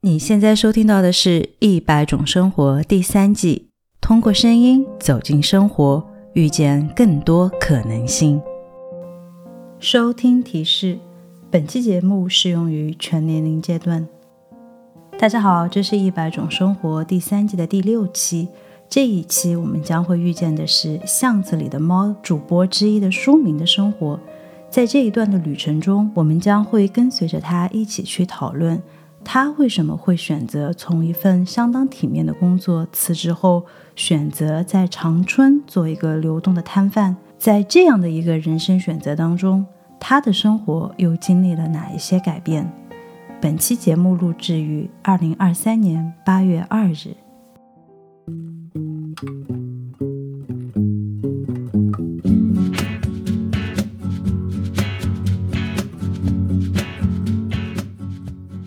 你现在收听到的是《一百种生活》第三季，通过声音走进生活，遇见更多可能性。收听提示：本期节目适用于全年龄阶段。大家好，这是一百种生活第三季的第六期。这一期我们将会遇见的是巷子里的猫主播之一的书明的生活。在这一段的旅程中，我们将会跟随着他一起去讨论。他为什么会选择从一份相当体面的工作辞职后，选择在长春做一个流动的摊贩？在这样的一个人生选择当中，他的生活又经历了哪一些改变？本期节目录制于二零二三年八月二日。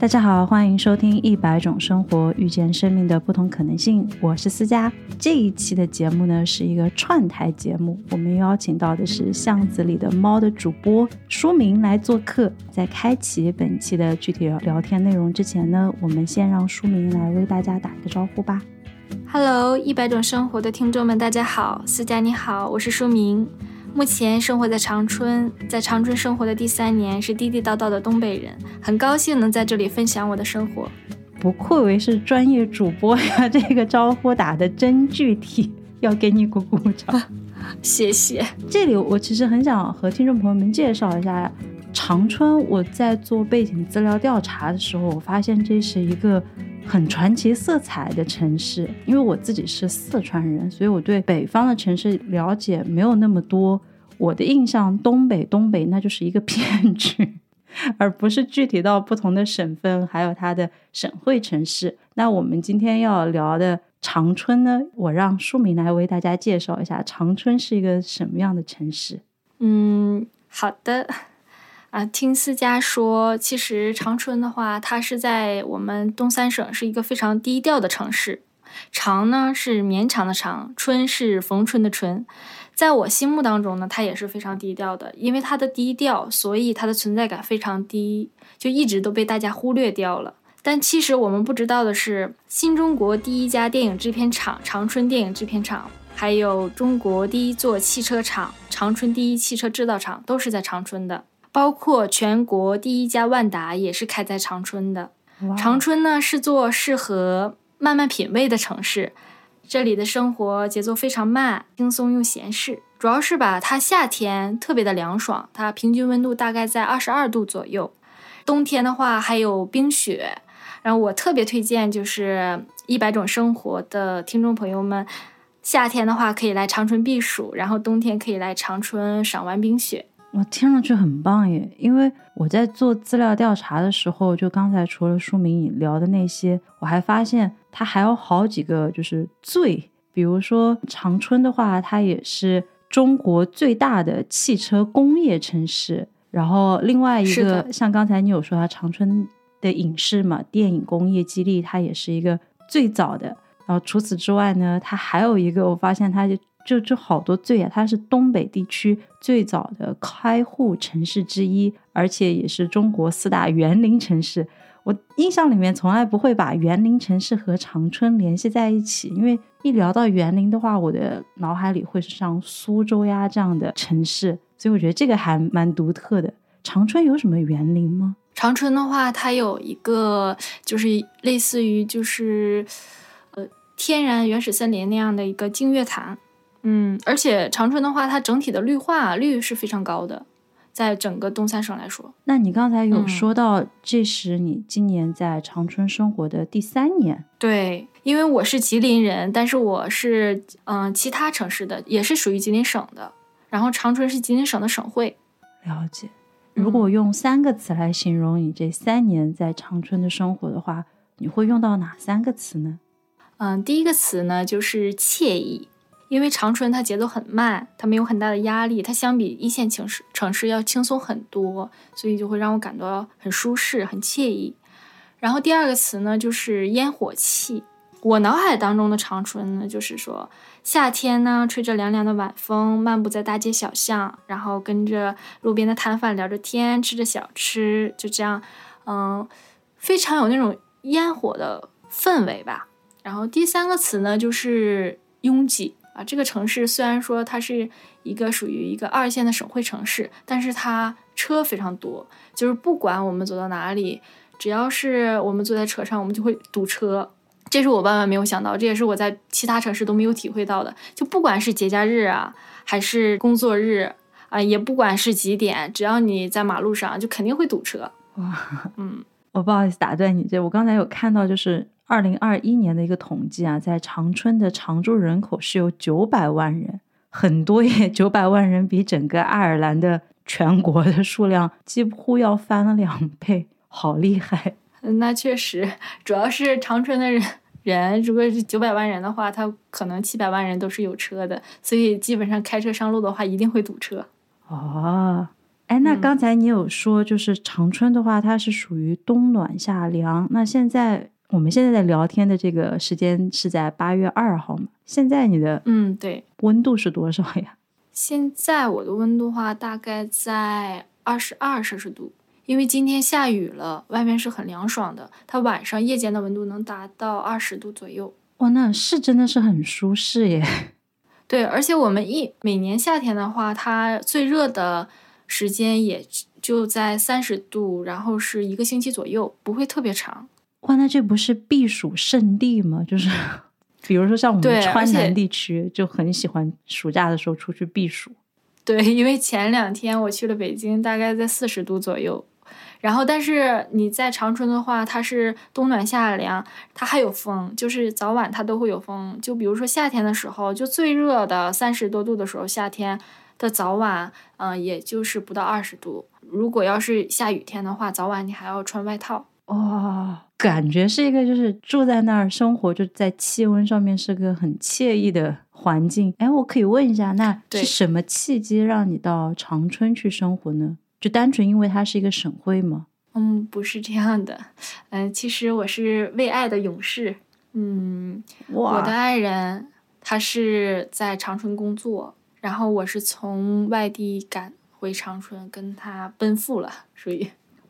大家好，欢迎收听《一百种生活，遇见生命的不同可能性》。我是思佳。这一期的节目呢是一个串台节目，我们邀请到的是巷子里的猫的主播书明来做客。在开启本期的具体聊天内容之前呢，我们先让书明来为大家打一个招呼吧。Hello，一百种生活的听众们，大家好，思佳你好，我是书明。目前生活在长春，在长春生活的第三年，是地地道道的东北人，很高兴能在这里分享我的生活。不愧为是专业主播呀，这个招呼打的真具体，要给你鼓鼓掌。谢谢。这里我其实很想和听众朋友们介绍一下长春。我在做背景资料调查的时候，我发现这是一个很传奇色彩的城市。因为我自己是四川人，所以我对北方的城市了解没有那么多。我的印象，东北东北那就是一个骗局，而不是具体到不同的省份，还有它的省会城市。那我们今天要聊的长春呢，我让书明来为大家介绍一下长春是一个什么样的城市。嗯，好的。啊，听思佳说，其实长春的话，它是在我们东三省是一个非常低调的城市。长呢是绵长的长，春是逢春的春。在我心目当中呢，它也是非常低调的，因为它的低调，所以它的存在感非常低，就一直都被大家忽略掉了。但其实我们不知道的是，新中国第一家电影制片厂长春电影制片厂，还有中国第一座汽车厂长春第一汽车制造厂都是在长春的，包括全国第一家万达也是开在长春的。长春呢是座适合慢慢品味的城市。这里的生活节奏非常慢，轻松又闲适。主要是吧，它夏天特别的凉爽，它平均温度大概在二十二度左右。冬天的话还有冰雪。然后我特别推荐，就是一百种生活的听众朋友们，夏天的话可以来长春避暑，然后冬天可以来长春赏玩冰雪。我听上去很棒耶！因为我在做资料调查的时候，就刚才除了书名聊的那些，我还发现它还有好几个就是最，比如说长春的话，它也是中国最大的汽车工业城市。然后另外一个，像刚才你有说它长春的影视嘛，电影工业基地，它也是一个最早的。然后除此之外呢，它还有一个，我发现它就。就好多最啊，它是东北地区最早的开户城市之一，而且也是中国四大园林城市。我印象里面从来不会把园林城市和长春联系在一起，因为一聊到园林的话，我的脑海里会是像苏州呀这样的城市，所以我觉得这个还蛮独特的。长春有什么园林吗？长春的话，它有一个就是类似于就是呃天然原始森林那样的一个净月潭。嗯，而且长春的话，它整体的绿化率是非常高的，在整个东三省来说。那你刚才有说到，这是你今年在长春生活的第三年。对，因为我是吉林人，但是我是嗯其他城市的，也是属于吉林省的。然后长春是吉林省的省会。了解。如果用三个词来形容你这三年在长春的生活的话，你会用到哪三个词呢？嗯，第一个词呢就是惬意。因为长春它节奏很慢，它没有很大的压力，它相比一线城市城市要轻松很多，所以就会让我感到很舒适、很惬意。然后第二个词呢，就是烟火气。我脑海当中的长春呢，就是说夏天呢，吹着凉凉的晚风，漫步在大街小巷，然后跟着路边的摊贩聊着天，吃着小吃，就这样，嗯，非常有那种烟火的氛围吧。然后第三个词呢，就是拥挤啊。这个城市虽然说它是一个属于一个二线的省会城市，但是它车非常多，就是不管我们走到哪里，只要是我们坐在车上，我们就会堵车。这是我万万没有想到，这也是我在其他城市都没有体会到的。就不管是节假日啊，还是工作日啊，也不管是几点，只要你在马路上，就肯定会堵车。哇，嗯，我不好意思打断你，这我刚才有看到，就是二零二一年的一个统计啊，在长春的常住人口是有九百万人，很多耶，九百万人比整个爱尔兰的全国的数量几乎要翻了两倍，好厉害。那确实，主要是长春的人。人如果是九百万人的话，他可能七百万人都是有车的，所以基本上开车上路的话，一定会堵车。哦，哎，那刚才你有说，就是长春的话，它是属于冬暖夏凉。那现在我们现在在聊天的这个时间是在八月二号嘛？现在你的嗯，对，温度是多少呀？现在我的温度话大概在二十二摄氏度。因为今天下雨了，外面是很凉爽的。它晚上夜间的温度能达到二十度左右。哇，那是真的是很舒适耶。对，而且我们一每年夏天的话，它最热的时间也就在三十度，然后是一个星期左右，不会特别长。哇，那这不是避暑胜地吗？就是 比如说像我们川南地区，就很喜欢暑假的时候出去避暑。对，因为前两天我去了北京，大概在四十度左右。然后，但是你在长春的话，它是冬暖夏凉，它还有风，就是早晚它都会有风。就比如说夏天的时候，就最热的三十多度的时候，夏天的早晚，嗯，也就是不到二十度。如果要是下雨天的话，早晚你还要穿外套。哇，感觉是一个就是住在那儿生活，就在气温上面是个很惬意的环境。哎，我可以问一下，那是什么契机让你到长春去生活呢？就单纯因为它是一个省会吗？嗯，不是这样的。嗯，其实我是为爱的勇士。嗯，我的爱人他是在长春工作，然后我是从外地赶回长春跟他奔赴了，属于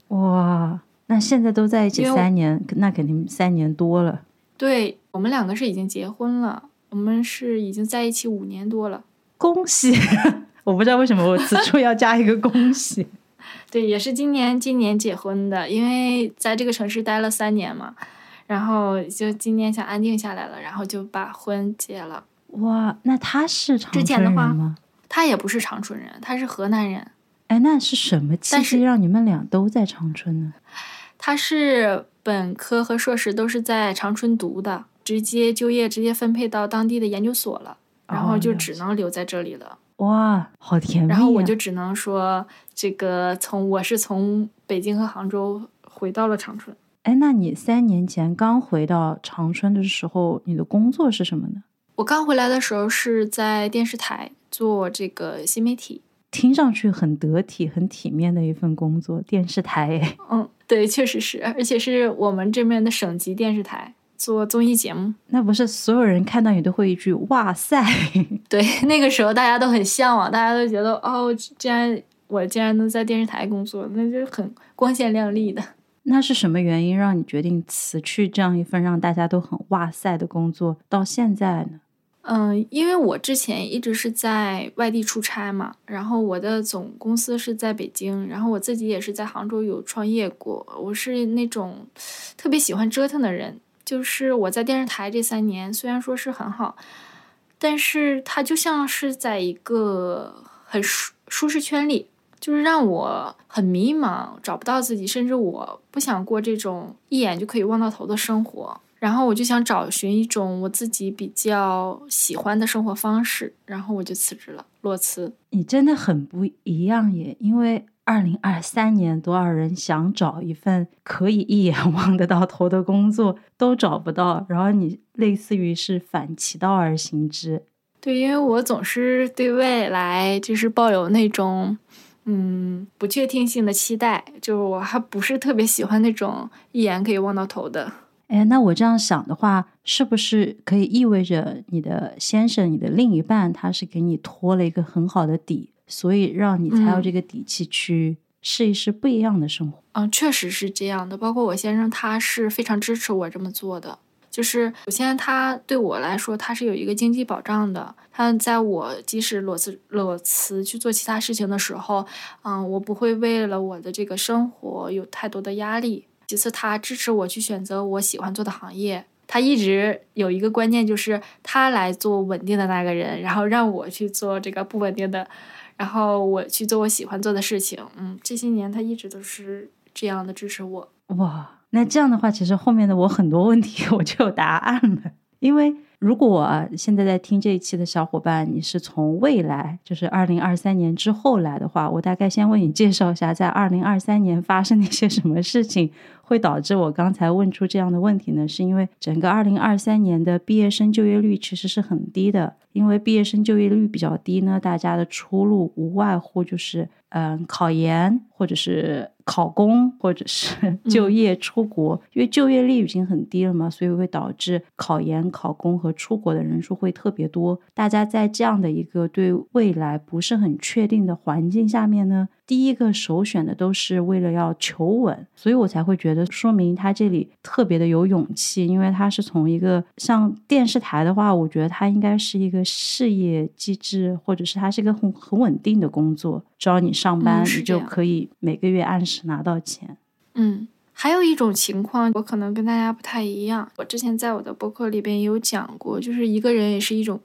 哇，那现在都在一起三年，那肯定三年多了。对我们两个是已经结婚了，我们是已经在一起五年多了。恭喜！我不知道为什么我此处要加一个恭喜。对，也是今年今年结婚的，因为在这个城市待了三年嘛，然后就今年想安定下来了，然后就把婚结了。哇，那他是长春人吗？他也不是长春人，他是河南人。哎，那是什么契机让你们俩都在长春呢？他是本科和硕士都是在长春读的，直接就业，直接分配到当地的研究所了，然后就只能留在这里了。哇，好甜蜜！然后我就只能说，这个从我是从北京和杭州回到了长春。哎，那你三年前刚回到长春的时候，你的工作是什么呢？我刚回来的时候是在电视台做这个新媒体，听上去很得体、很体面的一份工作。电视台，嗯，对，确实是，而且是我们这边的省级电视台。做综艺节目，那不是所有人看到你都会一句“哇塞”？对，那个时候大家都很向往，大家都觉得哦，既然我竟然能在电视台工作，那就很光鲜亮丽的。那是什么原因让你决定辞去这样一份让大家都很哇塞的工作，到现在呢？嗯，因为我之前一直是在外地出差嘛，然后我的总公司是在北京，然后我自己也是在杭州有创业过。我是那种特别喜欢折腾的人。就是我在电视台这三年，虽然说是很好，但是它就像是在一个很舒舒适圈里，就是让我很迷茫，找不到自己，甚至我不想过这种一眼就可以望到头的生活。然后我就想找寻一种我自己比较喜欢的生活方式，然后我就辞职了，裸辞。你真的很不一样耶，因为。二零二三年，多少人想找一份可以一眼 望得到头的工作都找不到，然后你类似于是反其道而行之。对，因为我总是对未来就是抱有那种嗯不确定性的期待，就是我还不是特别喜欢那种一眼可以望到头的。哎，那我这样想的话，是不是可以意味着你的先生、你的另一半，他是给你托了一个很好的底？所以让你才有这个底气去试一试不一样的生活。嗯，确实是这样的。包括我先生，他是非常支持我这么做的。就是首先，他对我来说，他是有一个经济保障的。他在我即使裸辞裸辞去做其他事情的时候，嗯，我不会为了我的这个生活有太多的压力。其次，他支持我去选择我喜欢做的行业。他一直有一个观念，就是他来做稳定的那个人，然后让我去做这个不稳定的，然后我去做我喜欢做的事情。嗯，这些年他一直都是这样的支持我。哇。那这样的话，其实后面的我很多问题 我就有答案了。因为如果现在在听这一期的小伙伴，你是从未来，就是二零二三年之后来的话，我大概先为你介绍一下，在二零二三年发生了一些什么事情，会导致我刚才问出这样的问题呢？是因为整个二零二三年的毕业生就业率其实是很低的，因为毕业生就业率比较低呢，大家的出路无外乎就是嗯考研或者是。考公或者是就业出国，因为就业率已经很低了嘛，所以会导致考研、考公和出国的人数会特别多。大家在这样的一个对未来不是很确定的环境下面呢？第一个首选的都是为了要求稳，所以我才会觉得说明他这里特别的有勇气，因为他是从一个像电视台的话，我觉得他应该是一个事业机制，或者是他是一个很很稳定的工作，只要你上班，你就可以每个月按时拿到钱。嗯。还有一种情况，我可能跟大家不太一样。我之前在我的博客里边也有讲过，就是一个人也是一种，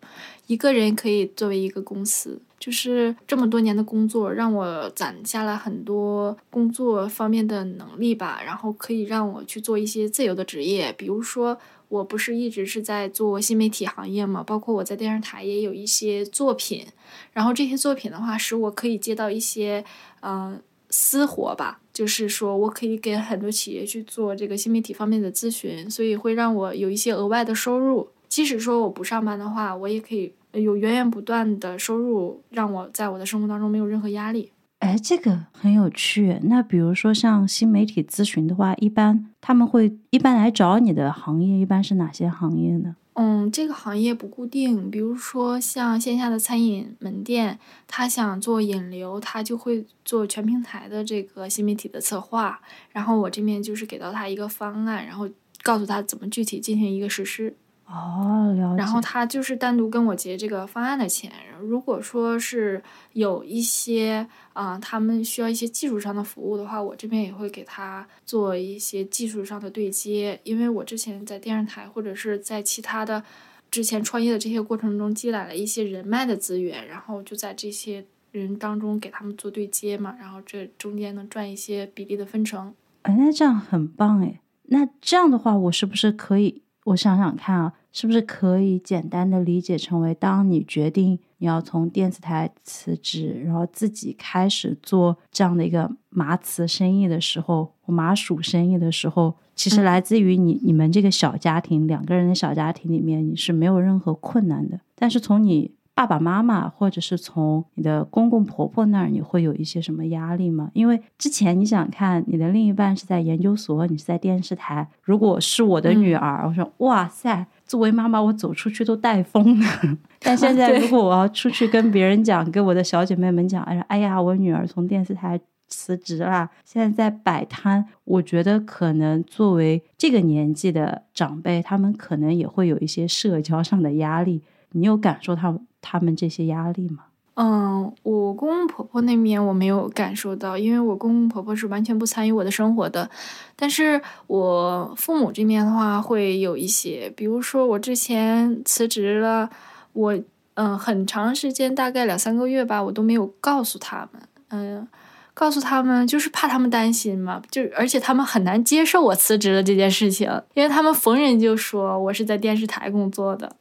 一个人可以作为一个公司。就是这么多年的工作，让我攒下了很多工作方面的能力吧，然后可以让我去做一些自由的职业。比如说，我不是一直是在做新媒体行业嘛，包括我在电视台也有一些作品，然后这些作品的话，使我可以接到一些，嗯。私活吧，就是说我可以给很多企业去做这个新媒体方面的咨询，所以会让我有一些额外的收入。即使说我不上班的话，我也可以有源源不断的收入，让我在我的生活当中没有任何压力。哎，这个很有趣。那比如说像新媒体咨询的话，一般他们会一般来找你的行业一般是哪些行业呢？嗯，这个行业不固定。比如说，像线下的餐饮门店，他想做引流，他就会做全平台的这个新媒体的策划。然后我这边就是给到他一个方案，然后告诉他怎么具体进行一个实施。哦，了解。然后他就是单独跟我结这个方案的钱。如果说是有一些啊，他们需要一些技术上的服务的话，我这边也会给他做一些技术上的对接。因为我之前在电视台或者是在其他的之前创业的这些过程中积累了一些人脉的资源，然后就在这些人当中给他们做对接嘛，然后这中间能赚一些比例的分成。哎，那这样很棒哎。那这样的话，我是不是可以？我想想看啊，是不是可以简单的理解成为，当你决定你要从电视台辞职，然后自己开始做这样的一个麻糍生意的时候，麻薯生意的时候，其实来自于你你们这个小家庭两个人的小家庭里面，你是没有任何困难的。但是从你爸爸妈妈或者是从你的公公婆婆那儿，你会有一些什么压力吗？因为之前你想看你的另一半是在研究所，你是在电视台。如果是我的女儿，我说哇塞，作为妈妈我走出去都带风的。但现在如果我要出去跟别人讲，跟我的小姐妹们讲，哎哎呀，我女儿从电视台辞职了，现在在摆摊。我觉得可能作为这个年纪的长辈，他们可能也会有一些社交上的压力。你有感受到他们这些压力吗？嗯，我公公婆婆那边我没有感受到，因为我公公婆婆是完全不参与我的生活的。但是我父母这边的话会有一些，比如说我之前辞职了，我嗯很长时间，大概两三个月吧，我都没有告诉他们，嗯，告诉他们就是怕他们担心嘛，就而且他们很难接受我辞职了这件事情，因为他们逢人就说我是在电视台工作的。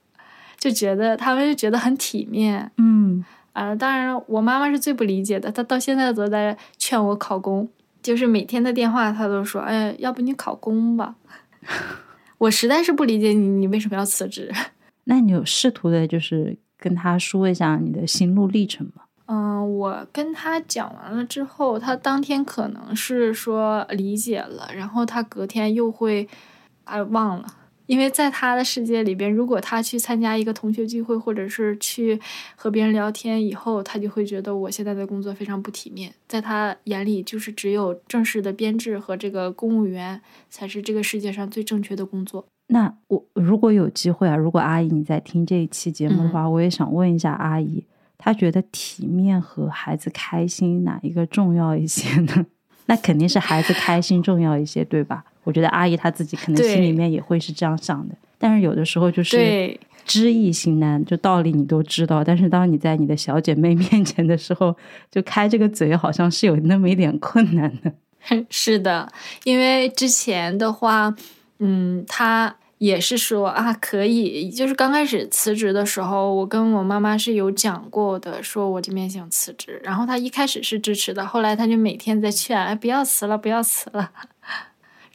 就觉得他们就觉得很体面，嗯，啊，当然我妈妈是最不理解的，她到现在都在劝我考公，就是每天的电话她都说，哎，要不你考公吧？我实在是不理解你，你为什么要辞职？那你有试图的，就是跟他说一下你的心路历程吗？嗯，我跟他讲完了之后，他当天可能是说理解了，然后他隔天又会，哎，忘了。因为在他的世界里边，如果他去参加一个同学聚会，或者是去和别人聊天以后，他就会觉得我现在的工作非常不体面。在他眼里，就是只有正式的编制和这个公务员才是这个世界上最正确的工作。那我如果有机会啊，如果阿姨你在听这一期节目的话，我也想问一下阿姨，她觉得体面和孩子开心哪一个重要一些呢？那肯定是孩子开心重要一些，对吧？我觉得阿姨她自己可能心里面也会是这样想的，但是有的时候就是知易行难，就道理你都知道，但是当你在你的小姐妹 面前的时候，就开这个嘴好像是有那么一点困难的。是的，因为之前的话。嗯，她也是说啊，可以，就是刚开始辞职的时候，我跟我妈妈是有讲过的，说我这边想辞职，然后她一开始是支持的，后来她就每天在劝，哎，不要辞了，不要辞了。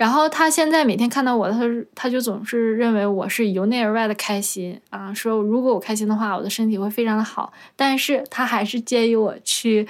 然后他现在每天看到我，他他就总是认为我是由内而外的开心啊，说如果我开心的话，我的身体会非常的好，但是他还是建议我去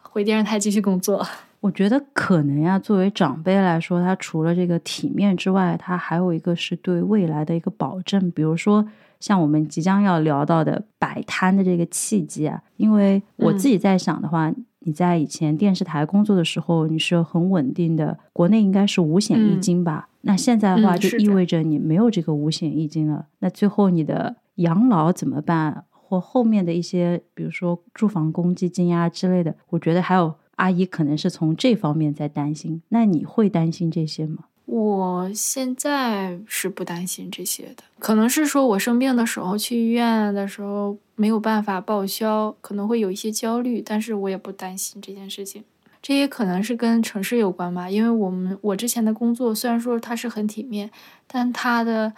回电视台继续工作。我觉得可能呀，作为长辈来说，他除了这个体面之外，他还有一个是对未来的一个保证。比如说，像我们即将要聊到的摆摊的这个契机啊，因为我自己在想的话，你在以前电视台工作的时候，你是很稳定的，国内应该是五险一金吧？那现在的话，就意味着你没有这个五险一金了。那最后你的养老怎么办？或后面的一些，比如说住房公积金啊之类的，我觉得还有。阿姨可能是从这方面在担心，那你会担心这些吗？我现在是不担心这些的，可能是说我生病的时候去医院的时候没有办法报销，可能会有一些焦虑，但是我也不担心这件事情。这也可能是跟城市有关吧，因为我们我之前的工作虽然说它是很体面，但它的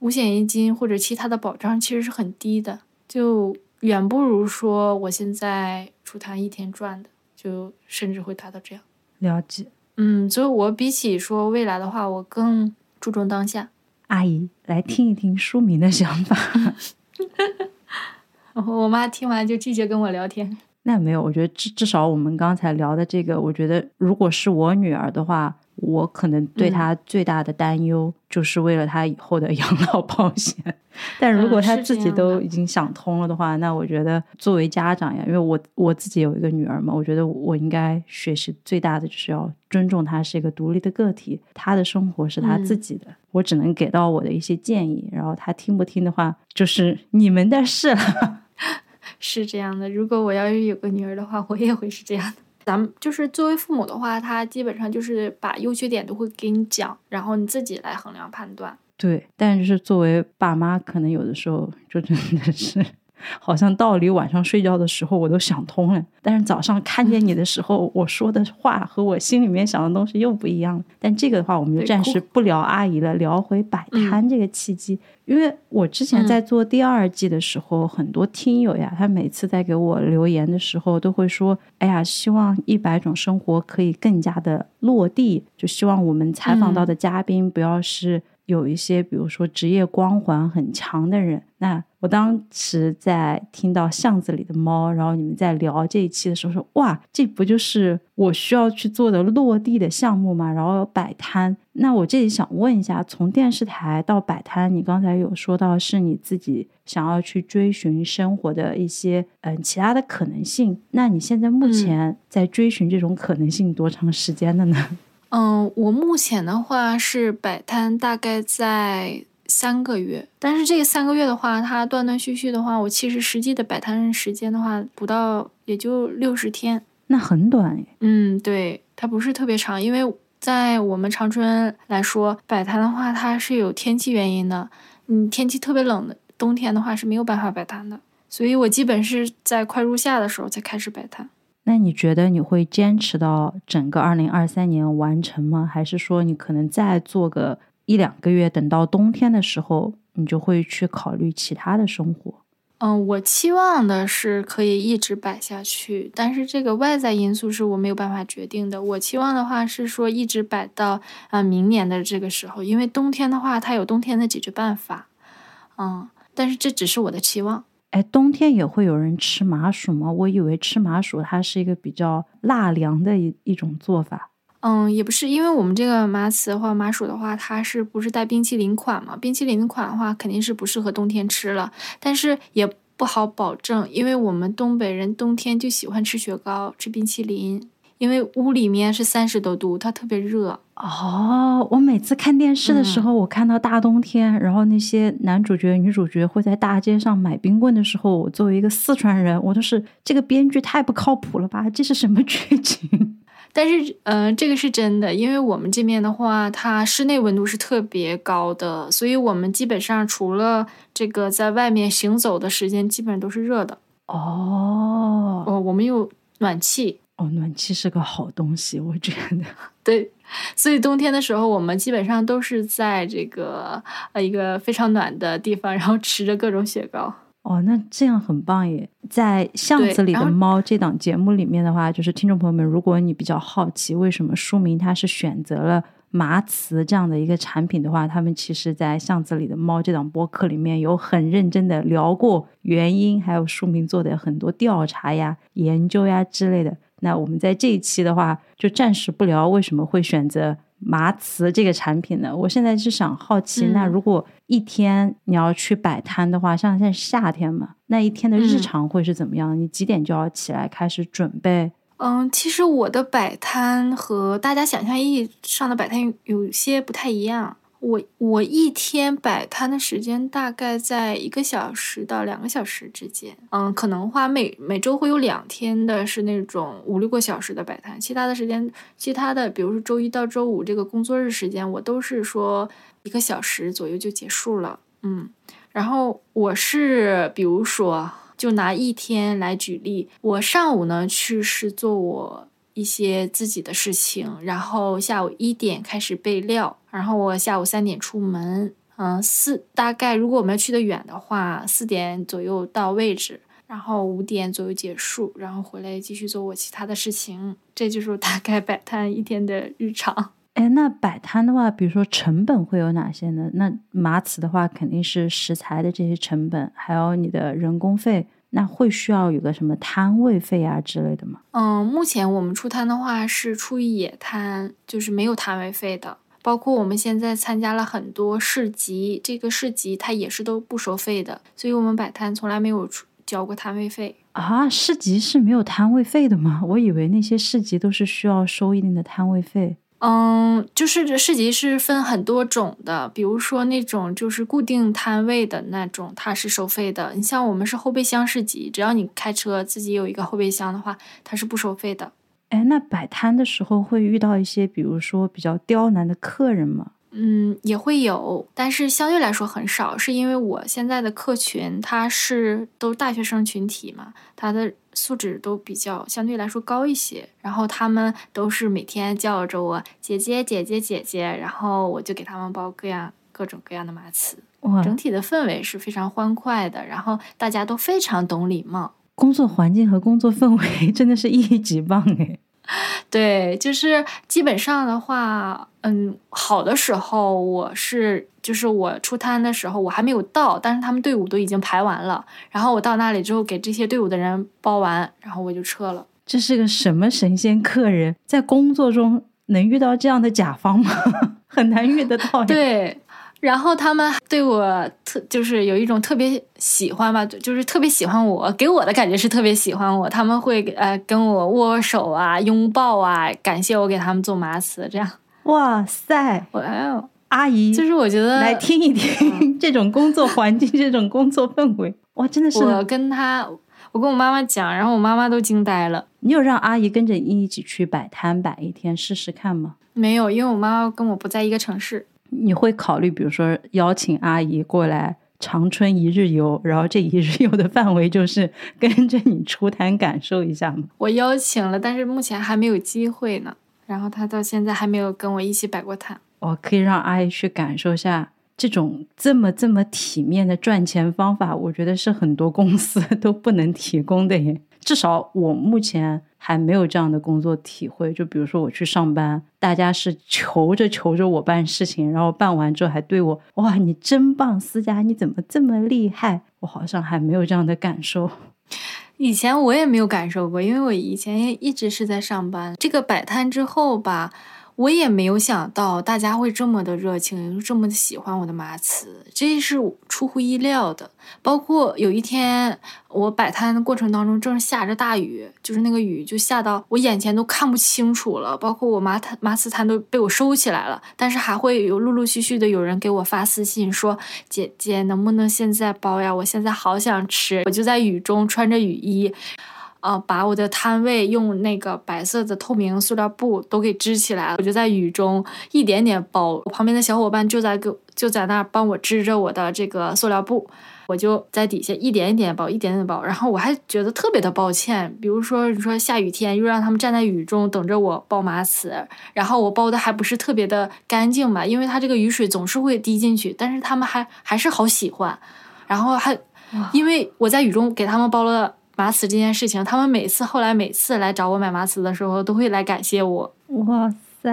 五险一金或者其他的保障其实是很低的，就远不如说我现在出摊一天赚的。就甚至会达到这样了解，嗯，所以我比起说未来的话，我更注重当下。阿姨，来听一听书明的想法。我妈听完就拒绝跟我聊天。那没有，我觉得至至少我们刚才聊的这个，我觉得如果是我女儿的话。我可能对她最大的担忧，就是为了她以后的 养老保险。但如果她自己都已经想通了的话，那我觉得作为家长呀，因为我我自己有一个女儿嘛，我觉得我应该学习最大的就是要尊重她是一个独立的个体，她的生活是她自己的，我只能给到我的一些建议，然后她听不听的话，就是你们的事了。是这样的，如果我要是有个女儿的话，我也会是这样的。咱们就是作为父母的话，他基本上就是把优缺点都会给你讲，然后你自己来衡量判断。对，但是作为爸妈，可能有的时候就真的是。好像道理晚上睡觉的时候我都想通了，但是早上看见你的时候，我说的话和我心里面想的东西又不一样。但这个的话，我们就暂时不聊阿姨了，聊回摆摊这个契机。因为我之前在做第二季的时候，很多听友呀，他每次在给我留言的时候，都会说：“哎呀，希望一百种生活可以更加的落地，就希望我们采访到的嘉宾不要是。”有一些，比如说职业光环很强的人，那我当时在听到巷子里的猫，然后你们在聊这一期的时候说，哇，这不就是我需要去做的落地的项目吗？然后摆摊，那我这里想问一下，从电视台到摆摊，你刚才有说到是你自己想要去追寻生活的一些嗯其他的可能性，那你现在目前在追寻这种可能性多长时间的呢？嗯，我目前的话是摆摊，大概在三个月。但是这三个月的话，它断断续续的话，我其实实际的摆摊时间的话，不到也就六十天，那很短嗯，对，它不是特别长，因为在我们长春来说，摆摊的话，它是有天气原因的。嗯，天气特别冷的冬天的话是没有办法摆摊的，所以我基本是在快入夏的时候才开始摆摊。那你觉得你会坚持到整个二零二三年完成吗？还是说你可能再做个一两个月，等到冬天的时候，你就会去考虑其他的生活？嗯，我期望的是可以一直摆下去，但是这个外在因素是我没有办法决定的。我期望的话是说一直摆到啊明年的这个时候，因为冬天的话它有冬天的解决办法。嗯，但是这只是我的期望。哎，冬天也会有人吃麻薯吗？我以为吃麻薯它是一个比较辣凉的一一种做法。嗯，也不是，因为我们这个麻糍或麻薯的话，它是不是带冰淇淋款嘛？冰淇淋款的话，肯定是不适合冬天吃了，但是也不好保证，因为我们东北人冬天就喜欢吃雪糕、吃冰淇淋。因为屋里面是三十多度，它特别热哦。我每次看电视的时候，我看到大冬天，然后那些男主角、女主角会在大街上买冰棍的时候，我作为一个四川人，我都是这个编剧太不靠谱了吧？这是什么剧情？但是，嗯，这个是真的，因为我们这边的话，它室内温度是特别高的，所以我们基本上除了这个在外面行走的时间，基本上都是热的。哦，哦，我们有暖气。哦，暖气是个好东西，我觉得。对，所以冬天的时候，我们基本上都是在这个呃一个非常暖的地方，然后吃着各种雪糕。哦，那这样很棒耶！在《巷子里的猫》这档节目里面的话，就是听众朋友们，如果你比较好奇为什么书明他是选择了麻糍这样的一个产品的话，他们其实在《巷子里的猫》这档播客里面有很认真的聊过原因，还有书明做的很多调查呀、研究呀之类的。那我们在这一期的话，就暂时不聊为什么会选择麻糍这个产品呢？我现在是想好奇，那如果一天你要去摆摊的话，像现在夏天嘛，那一天的日常会是怎么样？你几点就要起来开始准备？嗯，其实我的摆摊和大家想象意义上的摆摊有些不太一样。我我一天摆摊的时间大概在一个小时到两个小时之间，嗯，可能话每每周会有两天的是那种五六个小时的摆摊，其他的时间，其他的比如说周一到周五这个工作日时间，我都是说一个小时左右就结束了，嗯，然后我是比如说就拿一天来举例，我上午呢去是做我。一些自己的事情，然后下午一点开始备料，然后我下午三点出门，嗯，四大概如果我们要去的远的话，四点左右到位置，然后五点左右结束，然后回来继续做我其他的事情，这就是我大概摆摊一天的日常。哎，那摆摊的话，比如说成本会有哪些呢？那麻糍的话，肯定是食材的这些成本，还有你的人工费。那会需要有个什么摊位费啊之类的吗？嗯，目前我们出摊的话是出野摊，就是没有摊位费的。包括我们现在参加了很多市集，这个市集它也是都不收费的，所以我们摆摊从来没有出交过摊位费啊。市集是没有摊位费的吗？我以为那些市集都是需要收一定的摊位费。嗯，就是这市集是分很多种的，比如说那种就是固定摊位的那种，它是收费的。你像我们是后备箱市集，只要你开车自己有一个后备箱的话，它是不收费的。哎，那摆摊的时候会遇到一些，比如说比较刁难的客人吗？嗯，也会有，但是相对来说很少，是因为我现在的客群他是都大学生群体嘛，他的素质都比较相对来说高一些，然后他们都是每天叫着我姐姐姐姐姐姐，然后我就给他们包各样各种各样的麻糍，整体的氛围是非常欢快的，然后大家都非常懂礼貌，工作环境和工作氛围 真的是一级棒哎。对，就是基本上的话，嗯，好的时候我是，就是我出摊的时候我还没有到，但是他们队伍都已经排完了，然后我到那里之后给这些队伍的人包完，然后我就撤了。这是个什么神仙客人？在工作中能遇到这样的甲方吗？很难遇得到。对。然后他们对我特就是有一种特别喜欢吧，就是特别喜欢我，给我的感觉是特别喜欢我。他们会呃跟我握手啊、拥抱啊，感谢我给他们做麻糍，这样。哇塞！哇哦，阿姨，就是我觉得来听一听 这种工作环境、这种工作氛围，哇，真的是。我跟他，我跟我妈妈讲，然后我妈妈都惊呆了。你有让阿姨跟着你一起去摆摊摆一天试试看吗？没有，因为我妈妈跟我不在一个城市。你会考虑，比如说邀请阿姨过来长春一日游，然后这一日游的范围就是跟着你出摊感受一下吗？我邀请了，但是目前还没有机会呢。然后她到现在还没有跟我一起摆过摊。我可以让阿姨去感受一下这种这么这么体面的赚钱方法，我觉得是很多公司都不能提供的耶。至少我目前还没有这样的工作体会。就比如说我去上班，大家是求着求着我办事情，然后办完之后还对我哇，你真棒，思佳，你怎么这么厉害？我好像还没有这样的感受。以前我也没有感受过，因为我以前也一直是在上班。这个摆摊之后吧。我也没有想到大家会这么的热情，这么的喜欢我的麻糍，这是出乎意料的。包括有一天我摆摊的过程当中，正下着大雨，就是那个雨就下到我眼前都看不清楚了，包括我麻摊麻糍摊都被我收起来了，但是还会有陆陆续续的有人给我发私信说：“姐姐能不能现在包呀？我现在好想吃。”我就在雨中穿着雨衣。呃，把我的摊位用那个白色的透明塑料布都给支起来了，我就在雨中一点点包。我旁边的小伙伴就在给就在那儿帮我支着我的这个塑料布，我就在底下一点一点包，一点点包。然后我还觉得特别的抱歉，比如说你说下雨天又让他们站在雨中等着我包麻糍，然后我包的还不是特别的干净吧，因为它这个雨水总是会滴进去，但是他们还还是好喜欢，然后还因为我在雨中给他们包了。麻糍这件事情，他们每次后来每次来找我买麻糍的时候，都会来感谢我。哇塞，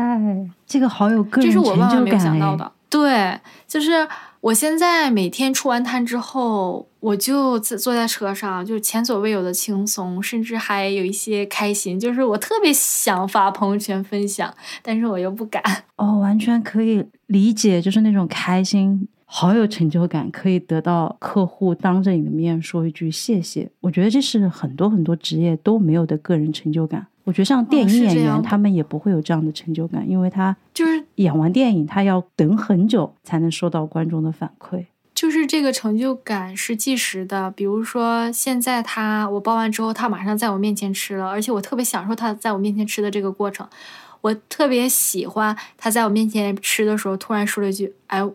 这个好有个人成就感！这是我万万没有想到的。对，就是我现在每天出完摊之后，我就坐在车上，就前所未有的轻松，甚至还有一些开心。就是我特别想发朋友圈分享，但是我又不敢。哦，完全可以理解，就是那种开心。好有成就感，可以得到客户当着你的面说一句谢谢。我觉得这是很多很多职业都没有的个人成就感。我觉得像电影演员，他们也不会有这样的成就感，因为他就是演完电影，他要等很久才能收到观众的反馈。就是这个成就感是即时的，比如说现在他我包完之后，他马上在我面前吃了，而且我特别享受他在我面前吃的这个过程。我特别喜欢他在我面前吃的时候，突然说了一句：“哎。”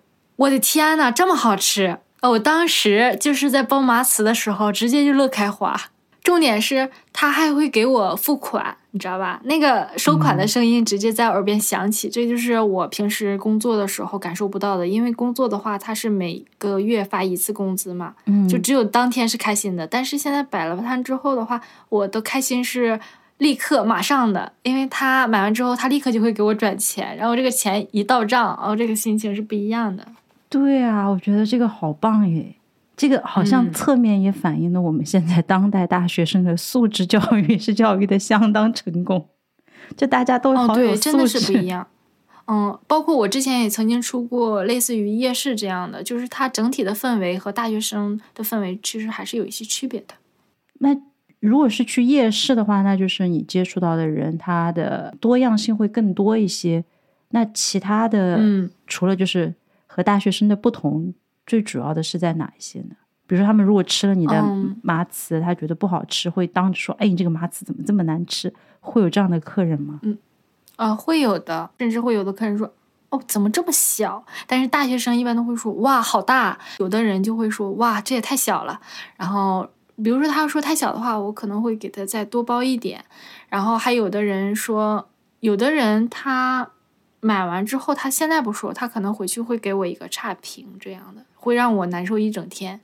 我的天呐，这么好吃！我当时就是在包麻糍的时候，直接就乐开花。重点是他还会给我付款，你知道吧？那个收款的声音直接在耳边响起，这就是我平时工作的时候感受不到的。因为工作的话，他是每个月发一次工资嘛，就只有当天是开心的。但是现在摆了摊之后的话，我的开心是立刻马上的，因为他买完之后，他立刻就会给我转钱，然后这个钱一到账，哦，这个心情是不一样的。对啊，我觉得这个好棒耶！这个好像侧面也反映了我们现在当代大学生的素质教育是教育的相当成功，就大家都好有素质。真的是不一样。嗯，包括我之前也曾经出过类似于夜市这样的，就是它整体的氛围和大学生的氛围其实还是有一些区别的。那如果是去夜市的话，那就是你接触到的人，他的多样性会更多一些。那其他的，嗯，除了就是。和大学生的不同，最主要的是在哪一些呢？比如说，他们如果吃了你的麻糍，他觉得不好吃，会当着说：“哎，你这个麻糍怎么这么难吃？”会有这样的客人吗？嗯，啊，会有的，甚至会有的客人说：“哦，怎么这么小？”但是大学生一般都会说：“哇，好大！”有的人就会说：“哇，这也太小了。”然后，比如说他要说太小的话，我可能会给他再多包一点。然后还有的人说，有的人他。买完之后，他现在不说，他可能回去会给我一个差评，这样的会让我难受一整天。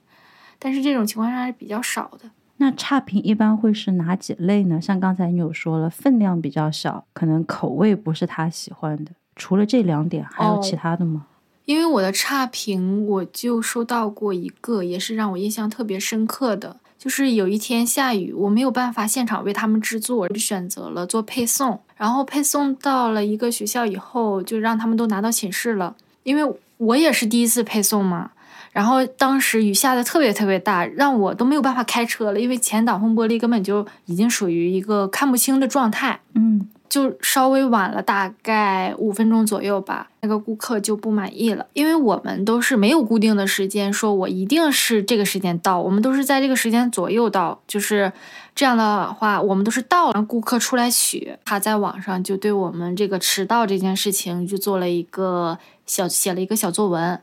但是这种情况下是比较少的。那差评一般会是哪几类呢？像刚才你有说了，分量比较小，可能口味不是他喜欢的。除了这两点，还有其他的吗？因为我的差评，我就收到过一个，也是让我印象特别深刻的。就是有一天下雨，我没有办法现场为他们制作，我就选择了做配送。然后配送到了一个学校以后，就让他们都拿到寝室了。因为我也是第一次配送嘛。然后当时雨下的特别特别大，让我都没有办法开车了，因为前挡风玻璃根本就已经属于一个看不清的状态。嗯。就稍微晚了大概五分钟左右吧，那个顾客就不满意了，因为我们都是没有固定的时间，说我一定是这个时间到，我们都是在这个时间左右到，就是这样的话，我们都是到让顾客出来取。他在网上就对我们这个迟到这件事情就做了一个小写了一个小作文，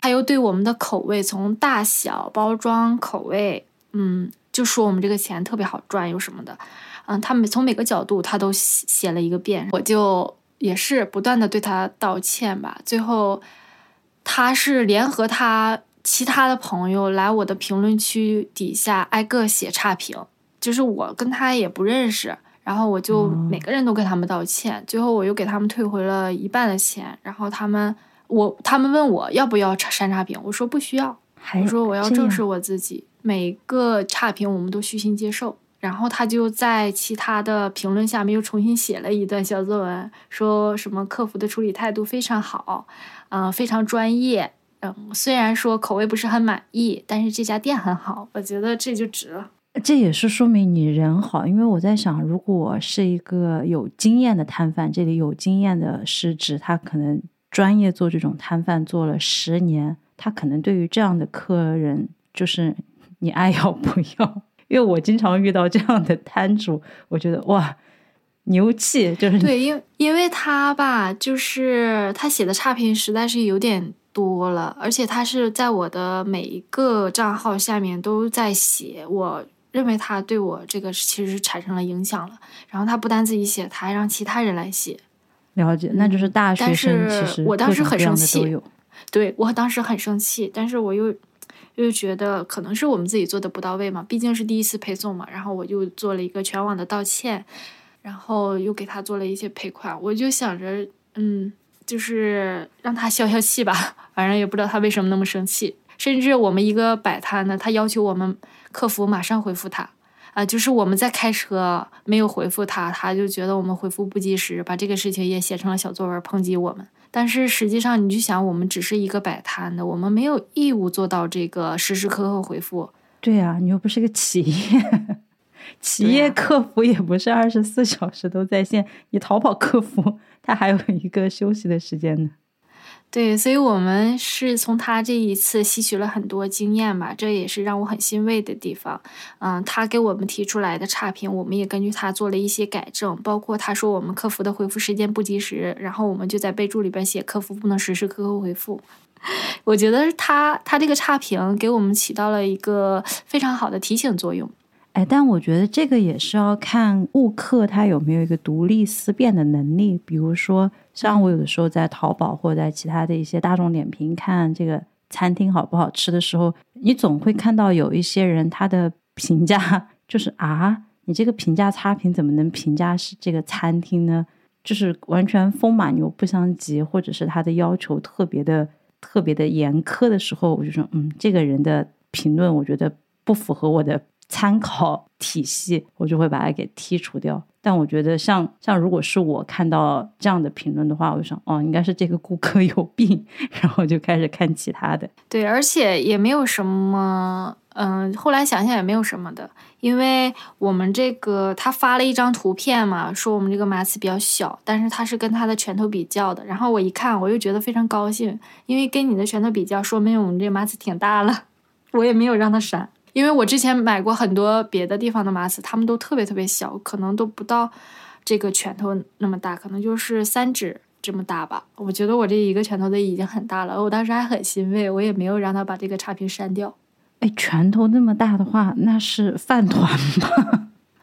他又对我们的口味从大小、包装、口味，嗯，就说我们这个钱特别好赚，有什么的。嗯，他每从每个角度他都写写了一个遍，我就也是不断的对他道歉吧。最后，他是联合他其他的朋友来我的评论区底下挨个写差评，就是我跟他也不认识，然后我就每个人都跟他们道歉。最后我又给他们退回了一半的钱，然后他们我他们问我要不要删差评，我说不需要，我说我要正视我自己，每个差评我们都虚心接受。然后他就在其他的评论下面又重新写了一段小作文，说什么客服的处理态度非常好，嗯、非常专业。嗯，虽然说口味不是很满意，但是这家店很好，我觉得这就值了。这也是说明你人好，因为我在想，如果是一个有经验的摊贩，这里有经验的是指他可能专业做这种摊贩做了十年，他可能对于这样的客人就是你爱要不要。因为我经常遇到这样的摊主，我觉得哇牛气，就是对，因因为他吧，就是他写的差评实在是有点多了，而且他是在我的每一个账号下面都在写，我认为他对我这个其实产生了影响了。然后他不单自己写，他还让其他人来写。了解，那就是大学但生是其实我当时很生气。对我当时很生气，但是我又又觉得可能是我们自己做的不到位嘛，毕竟是第一次配送嘛。然后我就做了一个全网的道歉，然后又给他做了一些赔款。我就想着，嗯，就是让他消消气吧，反正也不知道他为什么那么生气。甚至我们一个摆摊的，他要求我们客服马上回复他。啊，就是我们在开车没有回复他，他就觉得我们回复不及时，把这个事情也写成了小作文抨击我们。但是实际上，你就想，我们只是一个摆摊的，我们没有义务做到这个时时刻刻回复。对呀、你又不是个企业，企业客服也不是二十四小时都在线，你淘宝客服他还有一个休息的时间呢。对，所以我们是从他这一次吸取了很多经验吧，这也是让我很欣慰的地方。嗯，他给我们提出来的差评，我们也根据他做了一些改正，包括他说我们客服的回复时间不及时，然后我们就在备注里边写客服不能时时刻刻回复。我觉得他他这个差评给我们起到了一个非常好的提醒作用。哎，但我觉得这个也是要看顾客他有没有一个独立思辨的能力。比如说，像我有的时候在淘宝或者在其他的一些大众点评看这个餐厅好不好吃的时候，你总会看到有一些人他的评价就是啊，你这个评价差评怎么能评价是这个餐厅呢？就是完全风马牛不相及，或者是他的要求特别的特别的严苛的时候，我就说，嗯，这个人的评论我觉得不符合我的参考体系，我就会把它给剔除掉。但我觉得像像如果是我看到这样的评论的话，我就想，哦，应该是这个顾客有病，然后就开始看其他的。对，而且也没有什么，嗯，后来想想也没有什么的，因为我们这个他发了一张图片嘛，说我们这个马刺比较小，但是他是跟他的拳头比较的，然后我一看，我又觉得非常高兴，因为跟你的拳头比较，说明我们这个马刺挺大了，我也没有让他删，因为我之前买过很多别的地方的麻糍，他们都特别特别小，可能都不到这个拳头那么大，可能就是三指。这么大吧，我觉得我这一个拳头的已经很大了，我当时还很欣慰，我也没有让他把这个差评删掉。哎，拳头那么大的话，那是饭团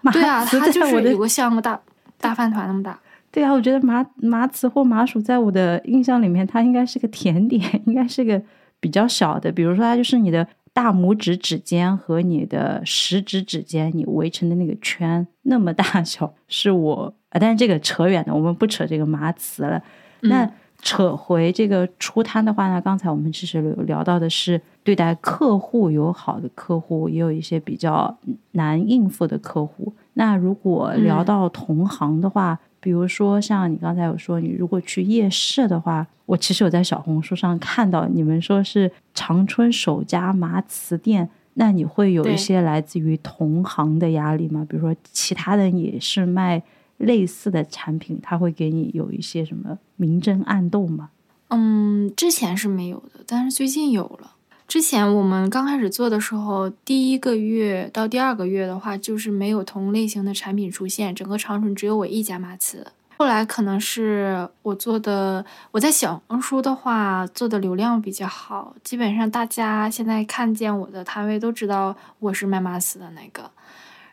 吧？对啊，它就是有个像个大大饭团那么大。对啊，我觉得麻麻糍或麻薯在我的印象里面，它应该是个甜点，应该是个比较小的，比如说它就是你的大拇指指尖和你的食指指尖你围成的那个圈那么大小，是我啊，但是这个扯远了，我们不扯这个麻糍了。那嗯扯回这个出摊的话呢，刚才我们其实有聊到的是对待客户有好的客户，也有一些比较难应付的客户。那如果聊嗯到同行的话，比如说像你刚才有说，你如果去夜市的话，我其实有在小红书上看到你们说是长春首家麻糍店，那你会有一些来自于同行的压力吗？比如说其他的也是卖类似的产品，他会给你有一些什么明争暗斗吗？嗯，之前是没有的，但是最近有了。之前我们刚开始做的时候，第一个月到第二个月的话，就是没有同类型的产品出现，整个长春只有我一家麻糍。后来可能是我做的，我在小红书的话做的流量比较好，基本上大家现在看见我的摊位都知道我是卖麻糍的那个。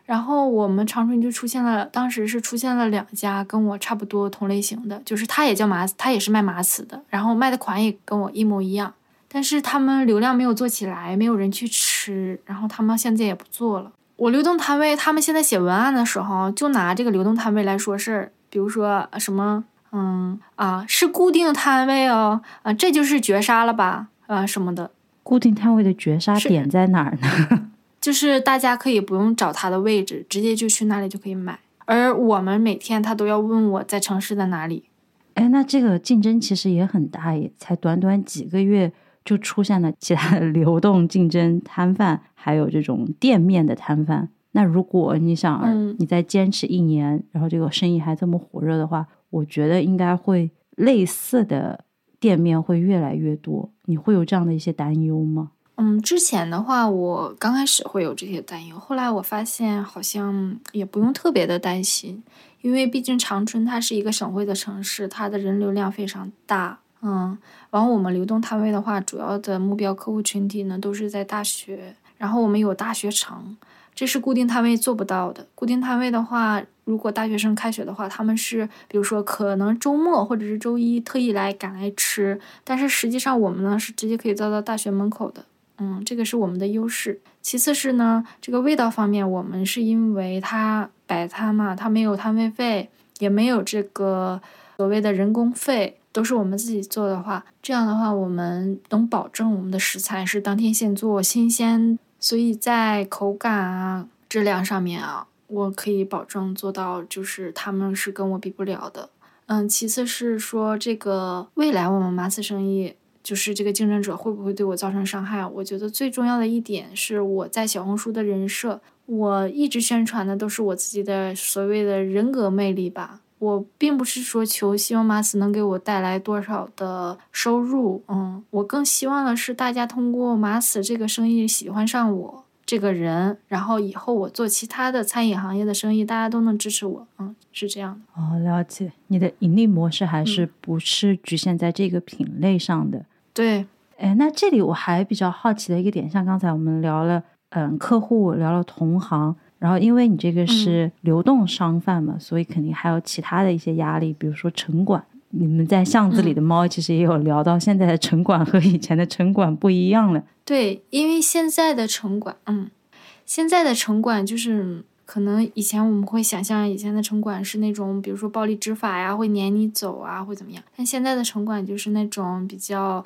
然后我们长春就出现了，当时是出现了两家跟我差不多同类型的，就是他也叫麻，他也是卖麻糍的，然后卖的款也跟我一模一样，但是他们流量没有做起来，没有人去吃，然后他们现在也不做了。我流动摊位，他们现在写文案的时候就拿这个流动摊位来说事儿，比如说呃什么，嗯啊是固定摊位哦，啊这就是绝杀了吧，啊什么的，固定摊位的绝杀点在哪儿呢？就是大家可以不用找他的位置，直接就去那里就可以买。而我们每天他都要问我在城市的哪里。哎，那这个竞争其实也很大耶，才短短几个月就出现了其他的 流动竞争摊贩，还有这种店面的摊贩。那如果你想嗯你再坚持一年，然后这个生意还这么火热的话，我觉得应该会类似的店面会越来越多。你会有这样的一些担忧吗？嗯，之前的话，我刚开始会有这些担忧，后来我发现好像也不用特别的担心，因为毕竟长春它是一个省会的城市，它的人流量非常大。嗯，然后我们流动摊位的话，主要的目标客户群体呢都是在大学，然后我们有大学城，这是固定摊位做不到的。固定摊位的话，如果大学生开学的话，他们是比如说可能周末或者是周一特意来赶来吃，但是实际上我们呢是直接可以造到大学门口的。嗯，这个是我们的优势。其次是呢，这个味道方面，我们是因为它摆摊嘛，它没有摊位费，也没有这个所谓的人工费，都是我们自己做的话，这样的话，我们能保证我们的食材是当天现做、新鲜，所以在口感啊、质量上面啊，我可以保证做到，就是他们是跟我比不了的。嗯，其次是说这个未来我们麻刺生意。就是这个竞争者会不会对我造成伤害？我觉得最重要的一点是我在小红书的人设，我一直宣传的都是我自己的所谓的人格魅力吧。我并不是说求希望马斯能给我带来多少的收入，嗯，我更希望的是大家通过马斯这个生意喜欢上我这个人，然后以后我做其他的餐饮行业的生意，大家都能支持我，嗯，是这样的。哦，了解。你的盈利模式还是不是局限在这个品类上的？对，哎，那这里我还比较好奇的一个点，像刚才我们聊了，嗯，客户聊了同行，然后因为你这个是流动商贩嘛，所以肯定还有其他的一些压力，比如说城管。你们在巷子里的猫其实也有聊到，现在的城管和以前的城管不一样了。对，因为现在的城管，嗯，现在的城管就是可能以前我们会想象以前的城管是那种，比如说暴力执法呀，会撵你走啊，会怎么样？但现在的城管就是那种比较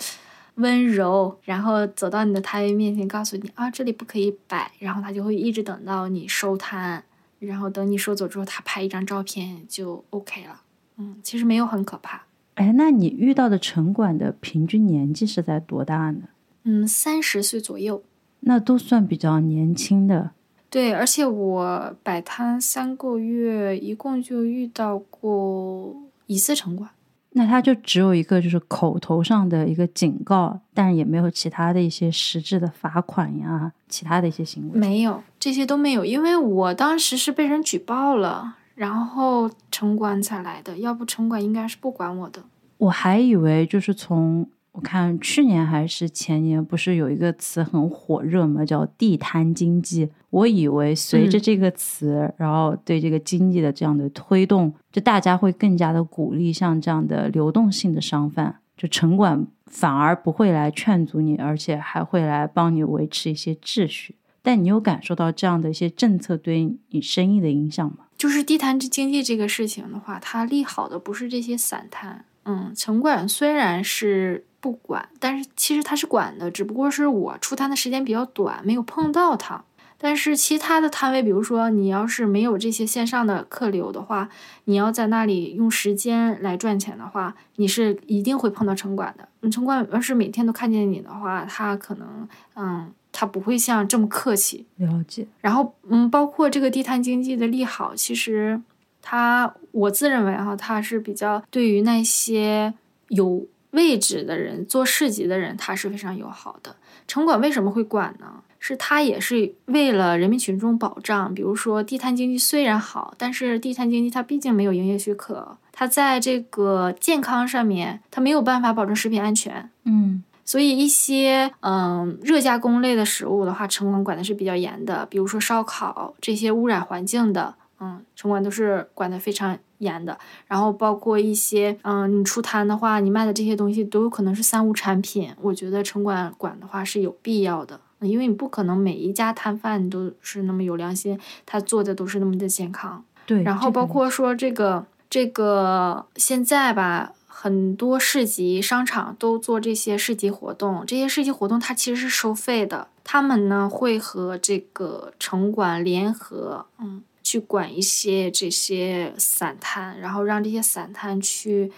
温柔，然后走到你的摊位面前，告诉你啊，这里不可以摆，然后他就会一直等到你收摊，然后等你收走之后，他拍一张照片就 OK 了。嗯，其实没有很可怕。哎，那你遇到的城管的平均年纪是在多大呢？嗯，三十岁左右。那都算比较年轻的。对，而且我摆摊三个月，一共就遇到过一次城管。那他就只有一个就是口头上的一个警告，但是也没有其他的一些实质的罚款呀，其他的一些行为。没有，这些都没有，因为我当时是被人举报了，然后城管才来的，要不城管应该是不管我的。我还以为就是从我看去年还是前年，不是有一个词很火热嘛，叫地摊经济。我以为随着这个词，然后对这个经济的这样的推动，就大家会更加的鼓励像这样的流动性的商贩，就城管反而不会来劝阻你，而且还会来帮你维持一些秩序。但你有感受到这样的一些政策对你生意的影响吗？就是地摊经济这个事情的话，它利好的不是这些散摊。嗯，城管虽然是不管，但是其实他是管的，只不过是我出摊的时间比较短，没有碰到他。但是其他的摊位，比如说你要是没有这些线上的客流的话，你要在那里用时间来赚钱的话，你是一定会碰到城管的。嗯，城管要是每天都看见你的话，他可能嗯，他不会像这么客气。了解。然后嗯，包括这个地摊经济的利好，其实它我自认为哈，它是比较对于那些有位置的人、做市集的人，他是非常友好的。城管为什么会管呢？是他也是为了人民群众保障。比如说地摊经济虽然好，但是地摊经济它毕竟没有营业许可，它在这个健康上面它没有办法保证食品安全。嗯，所以一些嗯热加工类的食物的话，城管管的是比较严的。比如说烧烤这些污染环境的，嗯，城管都是管的非常严的。然后包括一些嗯，你出摊的话，你卖的这些东西都有可能是三无产品。我觉得城管管的话是有必要的。因为你不可能每一家摊贩都是那么有良心，他做的都是那么的健康。对。然后包括说这个这个现在吧，很多市集、商场都做这些市集活动。这些市集活动它其实是收费的，他们呢会和这个城管联合，嗯，去管一些这些散摊，然后让这些散摊去。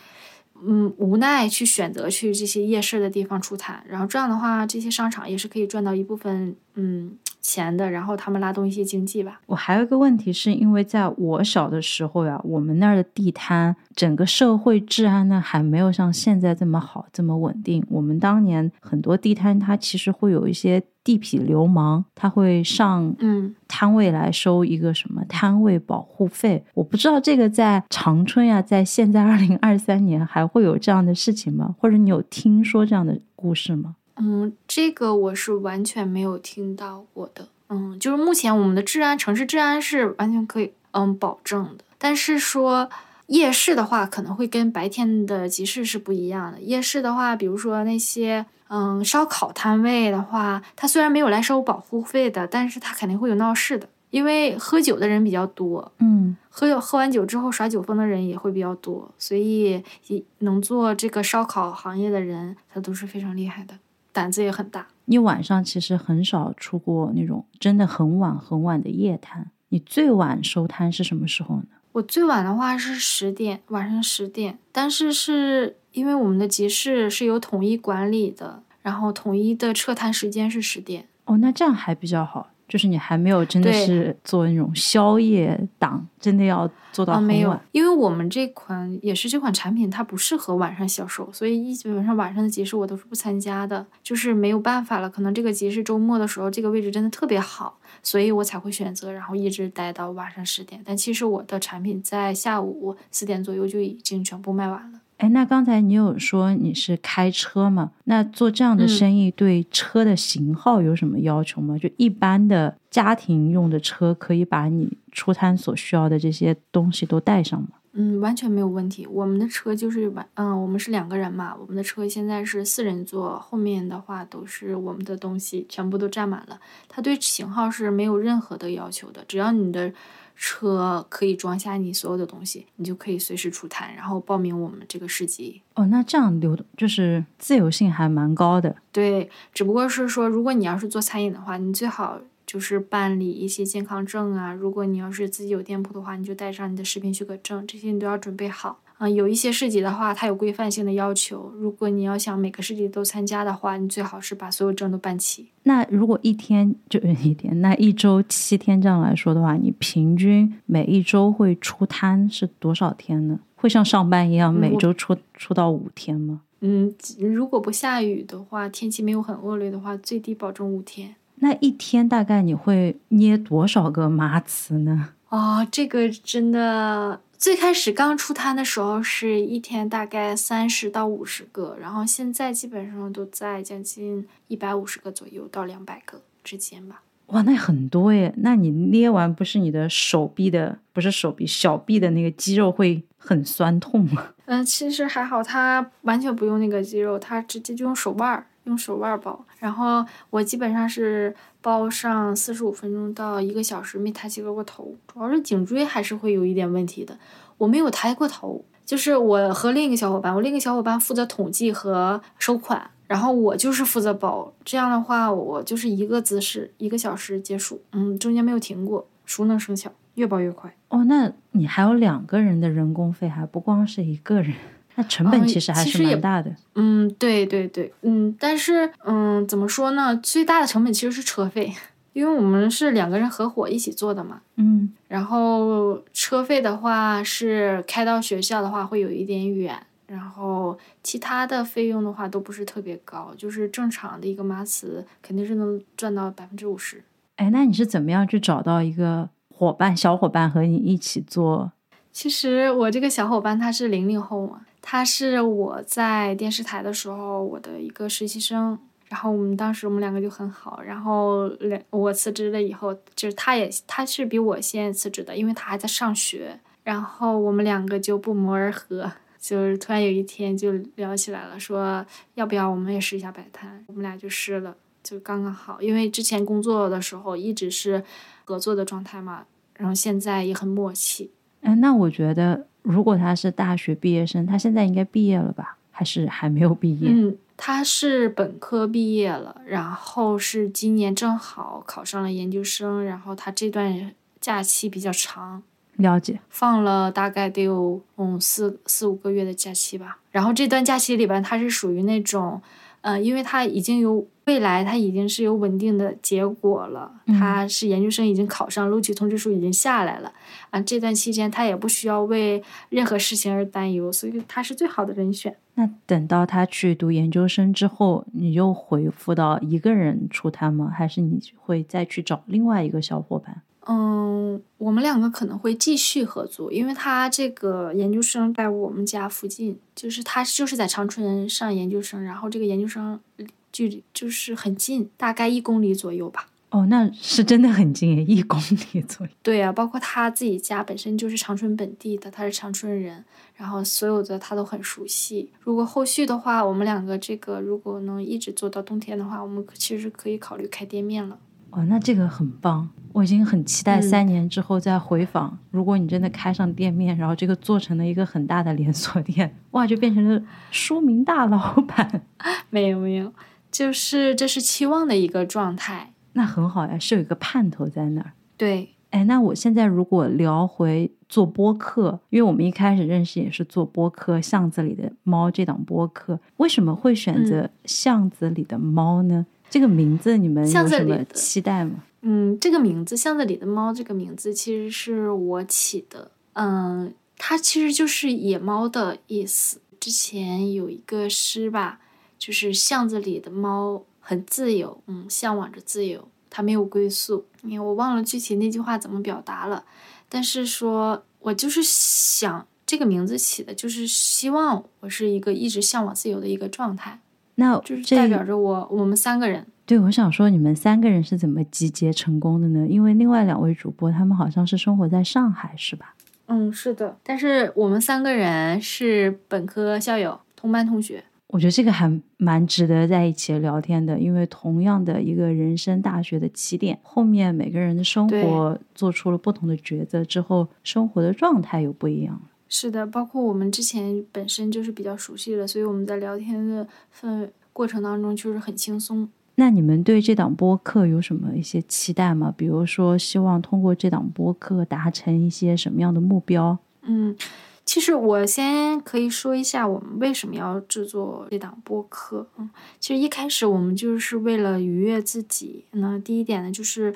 嗯，无奈去选择去这些夜市的地方出摊，然后这样的话，这些商场也是可以赚到一部分嗯钱的，然后他们拉动一些经济吧。我还有一个问题，是因为在我小的时候呀，我们那儿的地摊，整个社会治安呢还没有像现在这么好，这么稳定。我们当年很多地摊，它其实会有一些。地痞流氓他会上嗯摊位来收一个什么摊位保护费？我不知道这个在长春呀，在现在二零二三年还会有这样的事情吗？或者你有听说这样的故事吗？嗯，这个我是完全没有听到过的。嗯，就是目前我们的治安，城市治安是完全可以嗯保证的。但是说夜市的话，可能会跟白天的集市是不一样的。夜市的话，比如说那些。嗯，烧烤摊位的话，它虽然没有来收保护费的，但是它肯定会有闹事的，因为喝酒的人比较多。嗯，喝喝完酒之后耍酒疯的人也会比较多，所以能做这个烧烤行业的人，他都是非常厉害的，胆子也很大。你晚上其实很少出过那种真的很晚很晚的夜摊，你最晚收摊是什么时候呢？我最晚的话是十点，晚上十点，但是是因为我们的集市是有统一管理的。然后统一的撤摊时间是十点哦，那这样还比较好，就是你还没有真的是做那种宵夜档，真的要做到很晚。没有，因为我们这款也是这款产品，它不适合晚上销售，所以基本上晚上的集市我都是不参加的，就是没有办法了。可能这个集市周末的时候，这个位置真的特别好，所以我才会选择，然后一直待到晚上十点。但其实我的产品在下午四点左右就已经全部卖完了。哎，那刚才你有说你是开车吗？那做这样的生意对车的型号有什么要求吗？就一般的家庭用的车，可以把你出摊所需要的这些东西都带上吗？嗯，完全没有问题。我们的车就是完，嗯，我们是两个人嘛，我们的车现在是四人座，后面的话都是我们的东西，全部都占满了。它对型号是没有任何的要求的，只要你的。车可以装下你所有的东西，你就可以随时出摊，然后报名我们这个市集。哦，那这样流动就是自由性还蛮高的。对，只不过是说，如果你要是做餐饮的话，你最好就是办理一些健康证啊。如果你要是自己有店铺的话，你就带上你的食品许可证，这些你都要准备好。啊，有一些市集的话，它有规范性的要求。如果你要想每个市集都参加的话，你最好是把所有证都办齐。那如果一天就一天，那一周七天这样来说的话，你平均每一周会出摊是多少天呢？会像上班一样每周出出到五天吗？嗯，如果不下雨的话，天气没有很恶劣的话，最低保证五天。那一天大概你会捏多少个麻糍呢？哦，这个真的。最开始刚出摊的时候是一天大概三十到五十个，然后现在基本上都在将近一百五十个左右到两百个之间吧。哇，那很多耶！那你捏完不是你的手臂的，不是手臂，小臂的那个肌肉会很酸痛吗？嗯，其实还好，它完全不用那个肌肉，它直接就用手腕儿。用手腕包，然后我基本上是包上四十五分钟到一个小时，没抬起过头，主要是颈椎还是会有一点问题的。我没有抬过头，就是我和另一个小伙伴，我另一个小伙伴负责统计和收款，然后我就是负责包。这样的话，我就是一个姿势，一个小时结束，嗯，中间没有停过，熟能生巧，越包越快。哦，那你还有两个人的人工费，还不光是一个人。那成本其实还是蛮大的。嗯，对对对，嗯，但是嗯，怎么说呢？最大的成本其实是车费，因为我们是两个人合伙一起做的嘛。嗯，然后车费的话是开到学校的话会有一点远，然后其他的费用的话都不是特别高，就是正常的一个麻糍肯定是能赚到百分之五十。哎，那你是怎么样去找到一个伙伴、小伙伴和你一起做？其实我这个小伙伴他是零零后嘛。他是我在电视台的时候我的一个实习生，然后我们当时我们两个就很好，然后两我辞职了以后，就是他也他是比我先辞职的，因为他还在上学，然后我们两个就不谋而合，就是突然有一天就聊起来了，说要不要我们也试一下摆摊，我们俩就试了，就刚刚好，因为之前工作的时候一直是合作的状态嘛，然后现在也很默契。哎，哎，那我觉得，如果他是大学毕业生，他现在应该毕业了吧？还是还没有毕业？嗯，他是本科毕业了，然后是今年正好考上了研究生，然后他这段假期比较长，了解，放了大概得有嗯四四五个月的假期吧。然后这段假期里边，他是属于那种，呃，因为他已经有。未来他已经是有稳定的结果了，他是研究生已经考上，录取通知书已经下来了啊。这段期间他也不需要为任何事情而担忧，所以他是最好的人选。那等到他去读研究生之后，你又回复到一个人出摊吗？还是你会再去找另外一个小伙伴？嗯，我们两个可能会继续合作，因为他这个研究生在我们家附近，就是他就是在长春上研究生，然后这个研究生。距离就是很近，大概一公里左右吧。哦，那是真的很近，一公里左右。对呀，包括他自己家本身就是长春本地的，他是长春人，然后所有的他都很熟悉。如果后续的话，我们两个这个如果能一直做到冬天的话，我们其实可以考虑开店面了。哦，那这个很棒，我已经很期待三年之后再回访。如果你真的开上店面，然后这个做成了一个很大的连锁店，哇，就变成了书名大老板。没有，没有。就是这是期望的一个状态，那很好呀，是有一个盼头在那儿。对，哎，那我现在如果聊回做播客，因为我们一开始认识也是做播客，《巷子里的猫》这档播客，为什么会选择《巷子里的猫》呢？这个名字你们有什么期待吗？嗯，这个名字《巷子里的猫》这个名字其实是我起的，嗯，它其实就是野猫的意思。之前有一个诗吧。就是巷子里的猫很自由，嗯，向往着自由，它没有归宿。因为我忘了具体那句话怎么表达了，但是说我就是想这个名字起的，就是希望我是一个一直向往自由的一个状态。那就是代表着我，我们三个人。对，我想说你们三个人是怎么集结成功的呢？因为另外两位主播他们好像是生活在上海，是吧？嗯，是的。但是我们三个人是本科校友，同班同学。我觉得这个还蛮值得在一起聊天的，因为同样的一个人生大学的起点，后面每个人的生活做出了不同的抉择之后，生活的状态又不一样了。是的，包括我们之前本身就是比较熟悉的，所以我们在聊天的氛围过程当中就是很轻松。那你们对这档播客有什么一些期待吗？比如说，希望通过这档播客达成一些什么样的目标？嗯。其实我先可以说一下，我们为什么要制作这档播客。嗯，其实一开始我们就是为了愉悦自己。那第一点呢，就是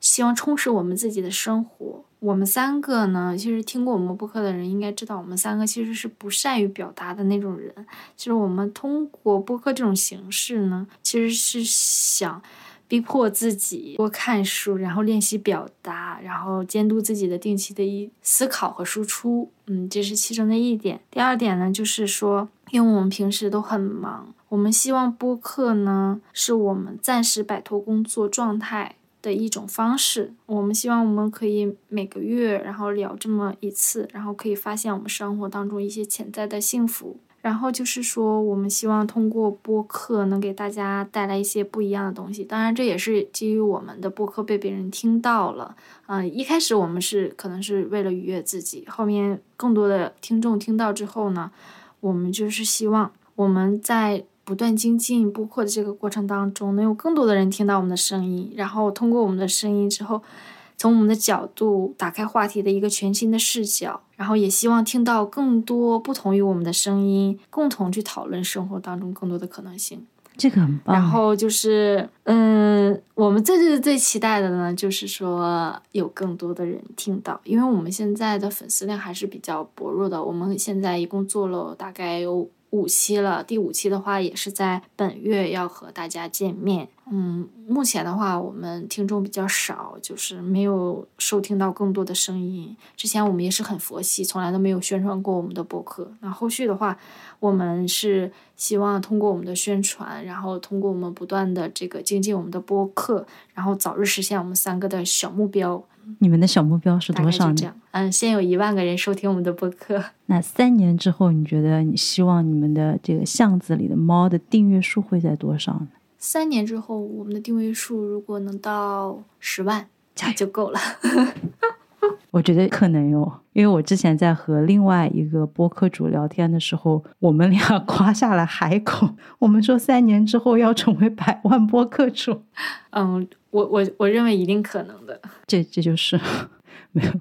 希望充实我们自己的生活。我们三个呢，其实听过我们播客的人应该知道，我们三个其实是不善于表达的那种人。其实我们通过播客这种形式呢，其实是想。逼迫自己多看书，然后练习表达，然后监督自己的定期的一思考和输出。嗯，这是其中的一点。第二点呢，就是说，因为我们平时都很忙，我们希望播客呢是我们暂时摆脱工作状态的一种方式。我们希望我们可以每个月然后聊这么一次，然后可以发现我们生活当中一些潜在的幸福。然后就是说，我们希望通过播客能给大家带来一些不一样的东西。当然，这也是基于我们的播客被别人听到了。嗯，一开始我们是可能是为了愉悦自己，后面更多的听众听到之后呢，我们就是希望我们在不断精进播客的这个过程当中，能有更多的人听到我们的声音，然后通过我们的声音之后。从我们的角度打开话题的一个全新的视角，然后也希望听到更多不同于我们的声音，共同去讨论生活当中更多的可能性。这个很棒。然后就是，嗯，我们最最最期待的呢，就是说有更多的人听到，因为我们现在的粉丝量还是比较薄弱的。我们现在一共做了大概有。五期了，第五期的话也是在本月要和大家见面。嗯，目前的话我们听众比较少，就是没有收听到更多的声音。之前我们也是很佛系，从来都没有宣传过我们的博客。那后续的话，我们是希望通过我们的宣传，然后通过我们不断的这个精进我们的播客，然后早日实现我们三个的小目标。你们的小目标是多少呢？嗯，先有一万个人收听我们的播客。那三年之后，你觉得你希望你们的这个巷子里的猫的订阅数会在多少呢？三年之后，我们的订阅数如果能到十万，加就够了。我觉得可能有，因为我之前在和另外一个播客主聊天的时候，我们俩 夸下了海口。我们说三年之后要成为百万播客主。嗯，我我我认为一定可能的。这这就是 没有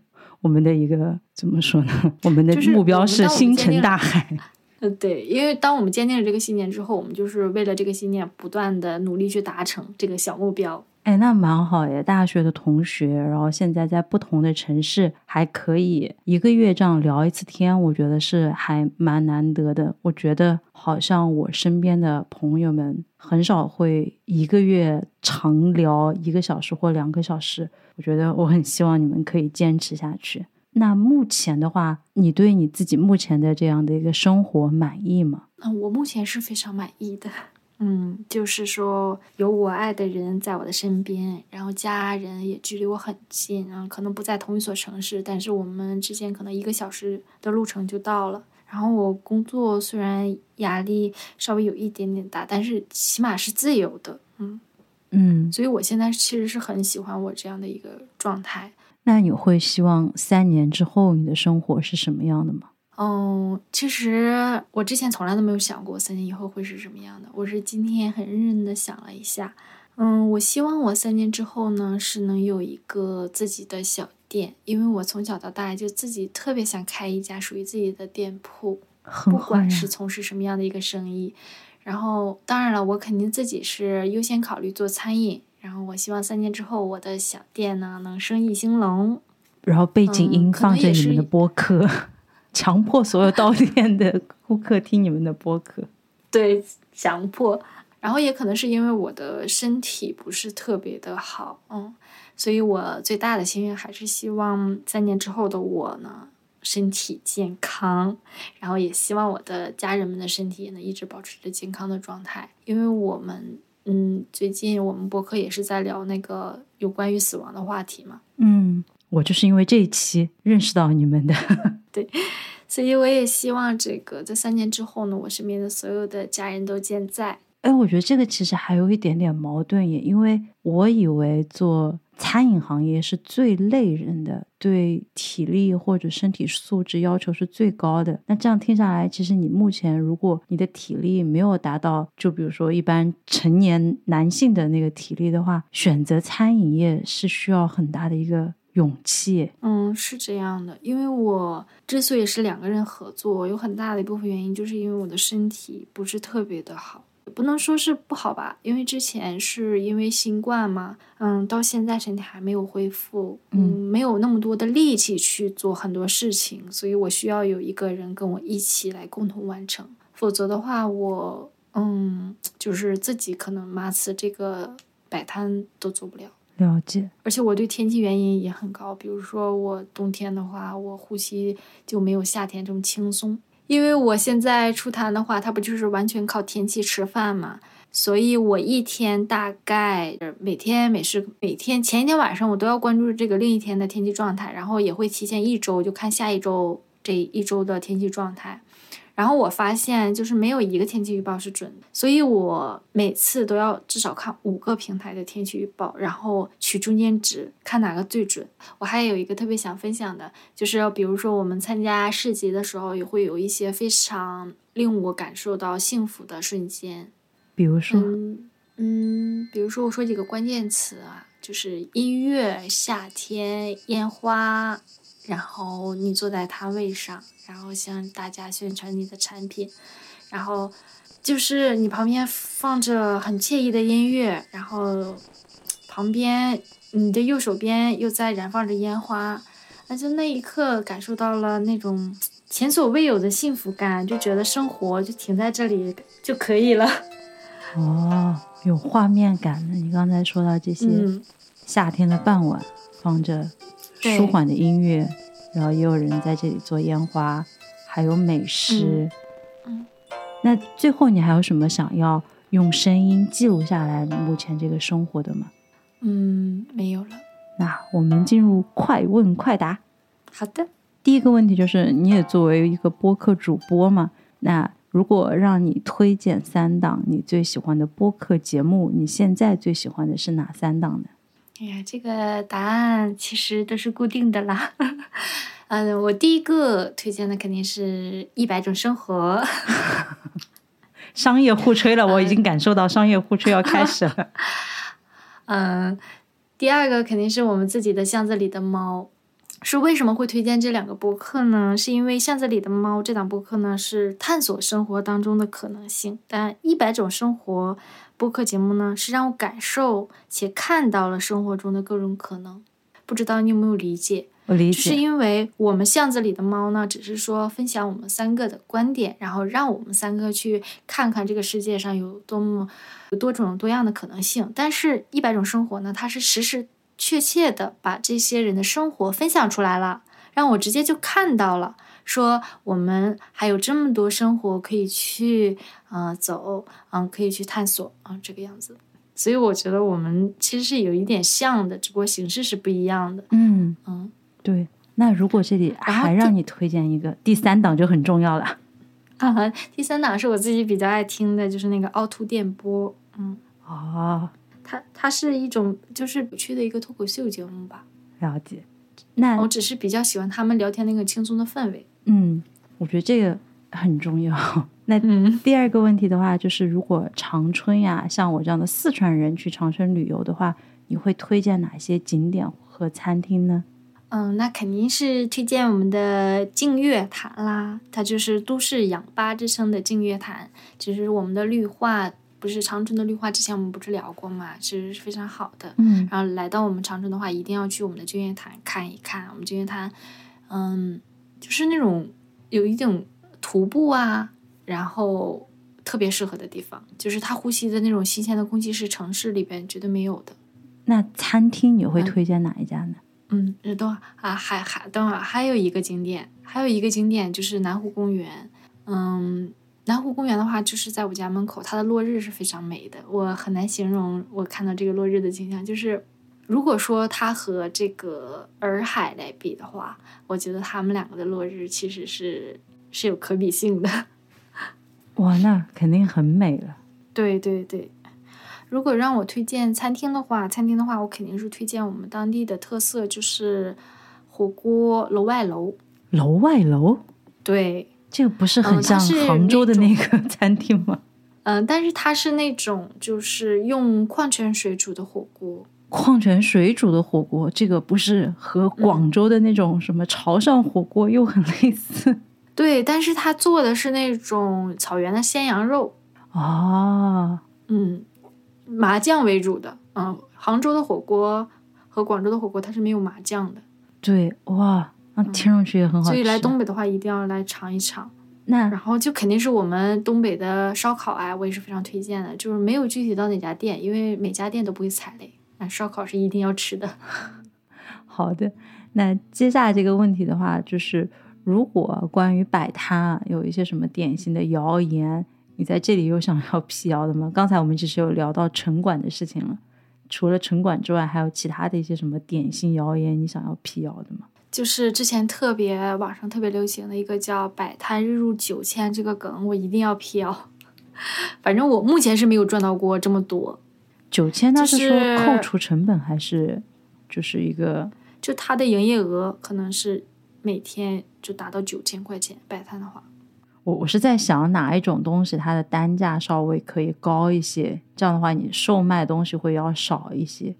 我们的一个怎么说呢？我们的目标是星辰大海。呃，对，因为当我们坚定了这个信念之后，我们就是为了这个信念不断的努力去达成这个小目标。哎，那蛮好耶！大学的同学，然后现在在不同的城市，还可以一个月这样聊一次天，我觉得是还蛮难得的。我觉得好像我身边的朋友们很少会一个月长聊一个小时或两个小时。我觉得我很希望你们可以坚持下去。那目前的话，你对你自己目前的这样的一个生活满意吗？嗯，我目前是非常满意的。嗯，就是说有我爱的人在我的身边，然后家人也距离我很近，然后可能不在同一所城市，但是我们之间可能一个小时的路程就到了。然后我工作虽然压力稍微有一点点大，但是起码是自由的。嗯嗯，所以我现在其实是很喜欢我这样的一个状态。那你会希望三年之后你的生活是什么样的吗？嗯，其实我之前从来都没有想过三年以后会是什么样的。我是今天很认真的想了一下，嗯，我希望我三年之后呢是能有一个自己的小店，因为我从小到大就自己特别想开一家属于自己的店铺，不管是从事什么样的一个生意。然后，当然了，我肯定自己是优先考虑做餐饮。然后我希望三年之后我的小店呢能生意兴隆，然后背景音放着你们的播客，强迫所有到店的顾客听你们的播客。对，强迫。然后也可能是因为我的身体不是特别的好，嗯，所以我最大的心愿还是希望三年之后的我呢身体健康，然后也希望我的家人们的身体也能一直保持着健康的状态，因为我们。嗯，最近我们博客也是在聊那个有关于死亡的话题嘛。嗯，我就是因为这一期认识到你们的。对，所以我也希望这个在三年之后呢，我身边的所有的家人都健在。哎，我觉得这个其实还有一点点矛盾也，因为我以为做。餐饮行业是最累人的，对体力或者身体素质要求是最高的。那这样听下来，其实你目前如果你的体力没有达到，就比如说一般成年男性的那个体力的话，选择餐饮业是需要很大的一个勇气。嗯，是这样的，因为我之所以是两个人合作，有很大的一部分原因就是因为我的身体不是特别的好。不能说是不好吧，因为之前是因为新冠嘛，嗯，到现在身体还没有恢复，嗯，没有那么多的力气去做很多事情，所以我需要有一个人跟我一起来共同完成，否则的话，我嗯，就是自己可能马刺这个摆摊都做不了。了解。而且我对天气原因也很高，比如说我冬天的话，我呼吸就没有夏天这么轻松。因为我现在出摊的话，它不就是完全靠天气吃饭嘛，所以我一天大概每天每时每天前一天晚上我都要关注这个另一天的天气状态，然后也会提前一周就看下一周这一周的天气状态。然后我发现，就是没有一个天气预报是准的，所以我每次都要至少看五个平台的天气预报，然后取中间值，看哪个最准。我还有一个特别想分享的，就是比如说我们参加市集的时候，也会有一些非常令我感受到幸福的瞬间。比如说，嗯，比如说我说几个关键词啊，就是音乐、夏天、烟花。然后你坐在摊位上，然后向大家宣传你的产品，然后就是你旁边放着很惬意的音乐，然后旁边你的右手边又在燃放着烟花，那就那一刻感受到了那种前所未有的幸福感，就觉得生活就停在这里就可以了。哦，有画面感的。你刚才说到这些，夏天的傍晚放着。舒缓的音乐，然后也有人在这里做烟花，还有美食。嗯，那最后你还有什么想要用声音记录下来目前这个生活的吗？嗯，没有了。那我们进入快问快答。好的，第一个问题就是，你也作为一个播客主播嘛？那如果让你推荐三档你最喜欢的播客节目，你现在最喜欢的是哪三档呢？哎呀，这个答案其实都是固定的啦。嗯，我第一个推荐的肯定是《一百种生活》。商业互吹了，我已经感受到商业互吹要开始了。嗯，第二个肯定是我们自己的巷子里的猫。是为什么会推荐这两个播客呢？是因为《巷子里的猫》这档播客呢是探索生活当中的可能性，但一百种生活播客节目呢是让我感受且看到了生活中的各种可能。不知道你有没有理解？我理解。是因为我们巷子里的猫呢，只是说分享我们三个的观点，然后让我们三个去看看这个世界上有多么有多种多样的可能性。但是，一百种生活呢，它是实实。确切的把这些人的生活分享出来了，让我直接就看到了，说我们还有这么多生活可以去，嗯，走，嗯，可以去探索，啊，这个样子。所以我觉得我们其实是有一点像的，只不过形式是不一样的。嗯嗯，对。那如果这里还让你推荐一个第三档就很重要了。啊，第三档是我自己比较爱听的，就是那个凹凸电波。嗯。哦。它它是一种就是有趣的一个脱口秀节目吧？了解。那我只是比较喜欢他们聊天那个轻松的氛围。嗯，我觉得这个很重要。那第二个问题的话，就是如果长春呀，像我这样的四川人去长春旅游的话，你会推荐哪些景点和餐厅呢？嗯，那肯定是推荐我们的净月潭啦，它就是都市氧吧之称的净月潭，其实我们的绿化。不是长春的绿化，之前我们不是聊过嘛，其实是非常好的。嗯，然后来到我们长春的话，一定要去我们的净月潭看一看。我们净月潭，嗯，就是那种有一种徒步啊，然后特别适合的地方，就是它呼吸的那种新鲜的空气是城市里边绝对没有的。那餐厅你会推荐哪一家呢？嗯，等会啊，还还等会儿还有一个景点，还有一个景点就是南湖公园，嗯。南湖公园的话，就是在我家门口，它的落日是非常美的，我很难形容我看到这个落日的景象。就是如果说它和这个洱海来比的话，我觉得他们两个的落日其实是是有可比性的。哇，那肯定很美了。对对对，如果让我推荐餐厅的话，餐厅的话，我肯定是推荐我们当地的特色，就是火锅楼外楼。楼外楼？对。这个不是很像杭州的那个 餐厅吗？嗯，但是它是那种就是用矿泉水煮的火锅。矿泉水煮的火锅，这个不是和广州的那种什么潮汕火锅又很类似？对，但是他做的是那种草原的鲜羊肉。啊，嗯，麻酱为主的。嗯，杭州的火锅和广州的火锅它是没有麻酱的。对，哇。那听上去也很好，所以来东北的话一定要来尝一尝。那然后就肯定是我们东北的烧烤啊，我也是非常推荐的。就是没有具体到哪家店，因为每家店都不会踩雷。那烧烤是一定要吃的。好的，那接下来这个问题的话，就是如果关于摆摊啊，有一些什么典型的谣言，你在这里有想要辟谣的吗？刚才我们其实有聊到城管的事情了，除了城管之外，还有其他的一些什么典型谣言，你想要辟谣的吗？就是之前特别网上特别流行的一个叫“摆摊日入九千”这个梗，我一定要辟谣。反正我目前是没有赚到过这么多。九千，那是说扣除成本还是就是一个？就他的营业额可能是每天就达到九千块钱摆摊的话。我我是在想哪一种东西它的单价稍微可以高一些，这样的话你售卖东西会要少一些。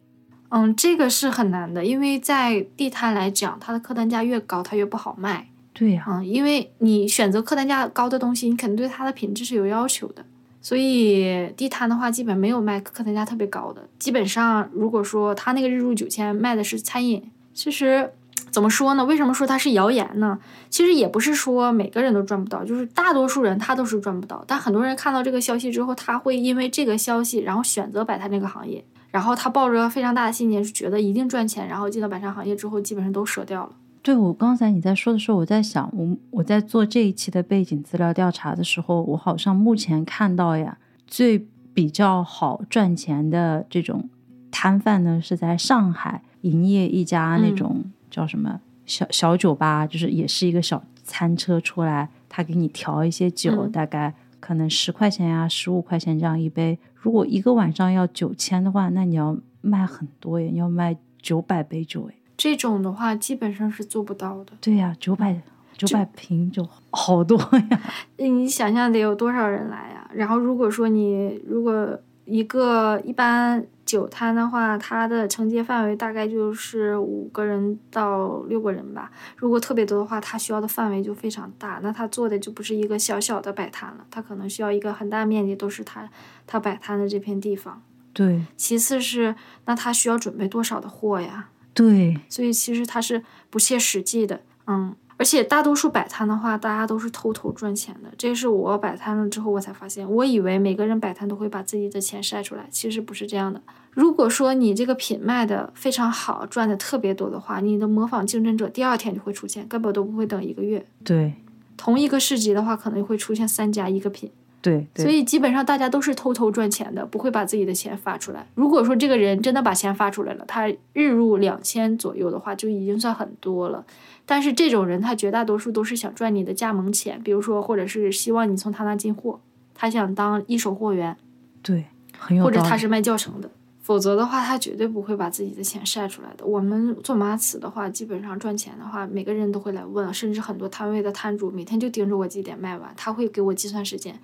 嗯，这个是很难的，因为在地摊来讲，它的客单价越高，它越不好卖。对呀，嗯，因为你选择客单价高的东西，你肯定对它的品质是有要求的。所以地摊的话，基本没有卖客单价特别高的。基本上，如果说他那个日入九千卖的是餐饮，其实怎么说呢？为什么说它是谣言呢？其实也不是说每个人都赚不到，就是大多数人他都是赚不到。但很多人看到这个消息之后，他会因为这个消息，然后选择摆摊这个行业。然后他抱着非常大的信念，是觉得一定赚钱，然后进到摆摊行业之后，基本上都舍掉了。对我刚才你在说的时候，我在想，我我在做这一期的背景资料调查的时候，我好像目前看到呀，最比较好赚钱的这种摊贩呢，是在上海营业一家那种叫什么小小酒吧，就是也是一个小餐车出来，他给你调一些酒，大概。可能十块钱呀，十五块钱这样一杯。如果一个晚上要九千的话，那你要卖很多耶，要卖九百杯酒哎。这种的话基本上是做不到的。对呀，九百九百平就好多呀。你想象得有多少人来呀？然后如果说你如果一个一般酒摊的话，它的承接范围大概就是五个人到六个人吧。如果特别多的话，它需要的范围就非常大，那它做的就不是一个小小的摆摊了，它可能需要一个很大面积都是它它摆摊的这片地方。对。其次是那他需要准备多少的货呀？对，所以其实它是不切实际的，嗯，而且大多数摆摊的话，大家都是偷偷赚钱的。这是我摆摊了之后我才发现，我以为每个人摆摊都会把自己的钱晒出来，其实不是这样的。如果说你这个品卖的非常好，赚的特别多的话，你的模仿竞争者第二天就会出现，根本都不会等一个月。对，同一个市集的话，可能会出现三家一个品。对，所以基本上大家都是偷偷赚钱的，不会把自己的钱发出来。如果说这个人真的把钱发出来了，他日入两千左右的话，就已经算很多了。但是这种人，他绝大多数都是想赚你的加盟钱，比如说，或者是希望你从他那进货，他想当一手货源。对，很有或者他是卖教程的，否则的话，他绝对不会把自己的钱晒出来的。我们做马瓷的话，基本上赚钱的话，每个人都会来问，甚至很多摊位的摊主每天就盯着我几点卖完，他会给我计算时间。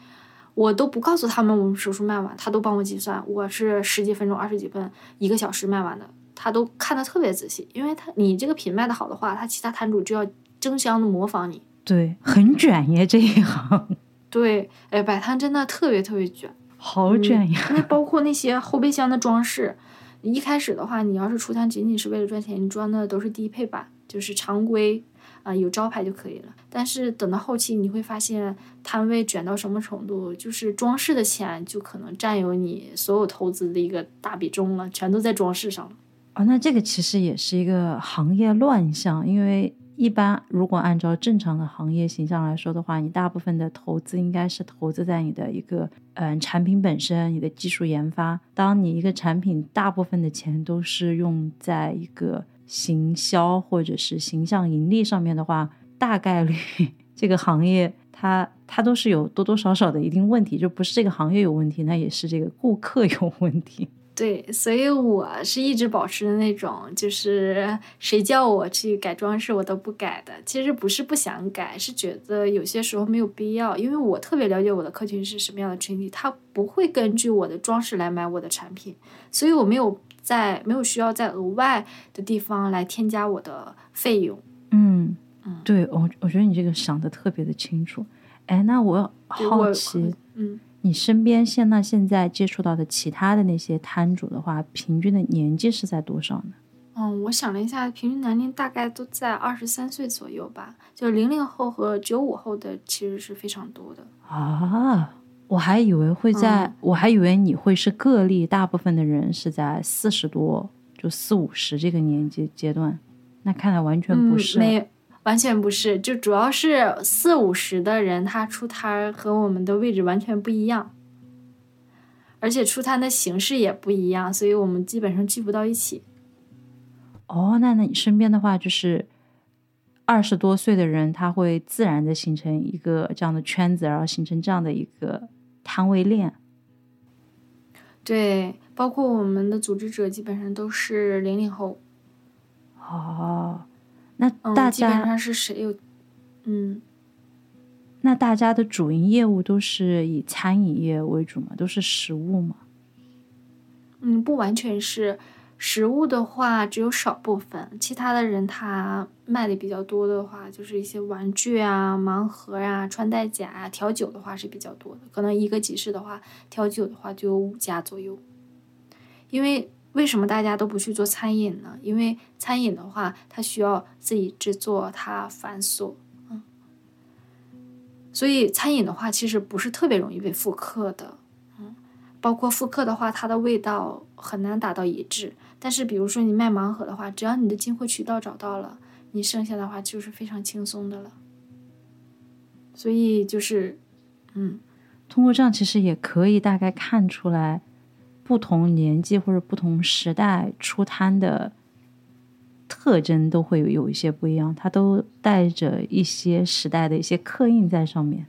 我都不告诉他们我们手术卖完，他都帮我计算，我是十几分钟、二十几分、一个小时卖完的，他都看得特别仔细，因为他你这个品卖的好的话，他其他摊主就要争相的模仿你。对，很卷耶这一行。对，哎，摆摊真的特别特别卷，好卷呀！因为 包括那些后备箱的装饰，一开始的话，你要是出摊仅仅是为了赚钱，你装的都是低配版，就是常规。啊，有招牌就可以了。但是等到后期，你会发现摊位卷到什么程度，就是装饰的钱就可能占有你所有投资的一个大比重了，全都在装饰上了。啊，那这个其实也是一个行业乱象，因为一般如果按照正常的行业形象来说的话，你大部分的投资应该是投资在你的一个嗯产品本身，你的技术研发。当你一个产品大部分的钱都是用在一个。行销或者是形象盈利上面的话，大概率 这个行业它它都是有多多少少的一定问题，就不是这个行业有问题，那也是这个顾客有问题。对，所以我是一直保持的那种，就是谁叫我去改装饰，我都不改的。其实不是不想改，是觉得有些时候没有必要，因为我特别了解我的客群是什么样的群体，他不会根据我的装饰来买我的产品，所以我没有。在没有需要在额外的地方来添加我的费用。嗯嗯，对我我觉得你这个想的特别的清楚。哎，那我好奇，嗯，你身边现那现在接触到的其他的那些摊主的话，平均的年纪是在多少呢？嗯，我想了一下，平均年龄大概都在二十三岁左右吧。就零零后和九五后的其实是非常多的啊。我还以为会在，我还以为你会是个例，大部分的人是在四十多，就四五十这个年纪阶段。那看来完全不是，没完全不是，就主要是四五十的人，他出摊和我们的位置完全不一样，而且出摊的形式也不一样，所以我们基本上聚不到一起。哦，那那你身边的话，就是二十多岁的人，他会自然的形成一个这样的圈子，然后形成这样的一个。摊位链，对，包括我们的组织者基本上都是零零后。哦，那大家基本上是谁有？嗯，那大家的主营业务都是以餐饮业为主吗？都是食物吗？嗯，不完全是。食物的话只有少部分，其他的人他卖的比较多的话，就是一些玩具啊、盲盒啊、穿戴甲啊、调酒的话是比较多的。可能一个集市的话，调酒的话就有五家左右。因为为什么大家都不去做餐饮呢？因为餐饮的话，它需要自己制作，它繁琐，嗯。所以餐饮的话，其实不是特别容易被复刻的，嗯。包括复刻的话，它的味道很难达到一致。但是，比如说你卖盲盒的话，只要你的进货渠道找到了，你剩下的话就是非常轻松的了。所以就是，嗯，通过这样其实也可以大概看出来，不同年纪或者不同时代出摊的特征都会有一些不一样，它都带着一些时代的一些刻印在上面。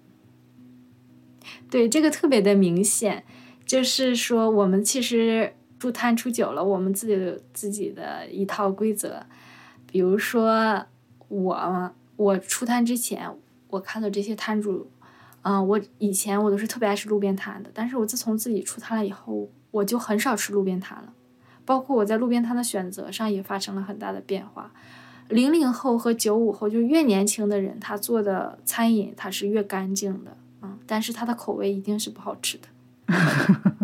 对，这个特别的明显，就是说我们其实。出摊出久了，我们自己有自己的一套规则。比如说我我出摊之前，我看到这些摊主，嗯，我以前我都是特别爱吃路边摊的，但是我自从自己出摊了以后，我就很少吃路边摊了。包括我在路边摊的选择上也发生了很大的变化。零零后和九五后，就越年轻的人，他做的餐饮他是越干净的，嗯，但是他的口味一定是不好吃的。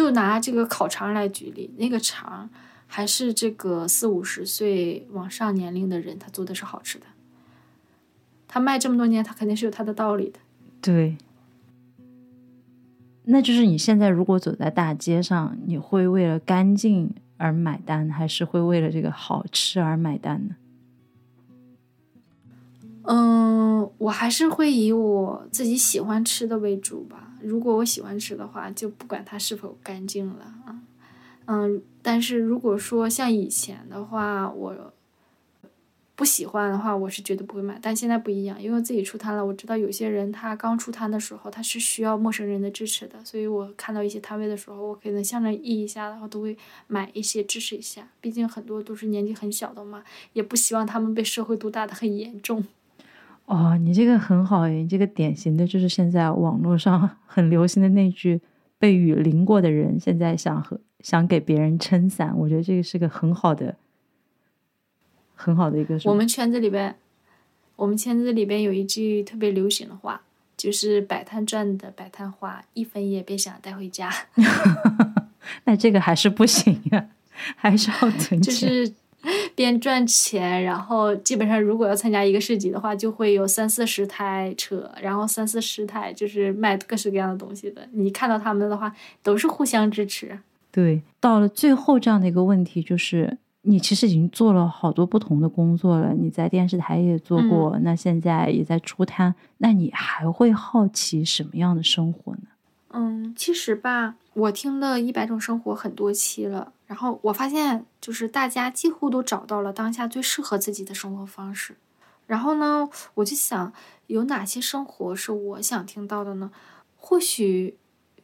就拿这个烤肠来举例，那个肠还是这个四五十岁往上年龄的人，他做的是好吃的。他卖这么多年，他肯定是有他的道理的。对。那就是你现在如果走在大街上，你会为了干净而买单，还是会为了这个好吃而买单呢？嗯，我还是会以我自己喜欢吃的为主吧。如果我喜欢吃的话，就不管它是否干净了啊。嗯，但是如果说像以前的话，我。不喜欢的话，我是绝对不会买。但现在不一样，因为自己出摊了，我知道有些人他刚出摊的时候，他是需要陌生人的支持的，所以我看到一些摊位的时候，我可能向着意一下，然后都会买一些支持一下。毕竟很多都是年纪很小的嘛，也不希望他们被社会毒打的很严重。哦，你这个很好诶，你这个典型的就是现在网络上 很流行的那句“被雨淋过的人”，现在想和想给别人撑伞，我觉得这个是个很好的。很好的一个。我们圈子里边，我们圈子里边有一句特别流行的话，就是“摆摊赚的摆摊花，一分也别想带回家。” 那这个还是不行呀，还是要存钱。就是边赚钱，然后基本上如果要参加一个市集的话，就会有三四十台车，然后三四十台就是卖各式各样的东西的。你看到他们的话，都是互相支持。对，到了最后这样的一个问题就是。你其实已经做了好多不同的工作了，你在电视台也做过，那现在也在出摊，那你还会好奇什么样的生活呢？嗯，其实吧，我听了一百种生活很多期了，然后我发现就是大家几乎都找到了当下最适合自己的生活方式。然后呢，我就想有哪些生活是我想听到的呢？或许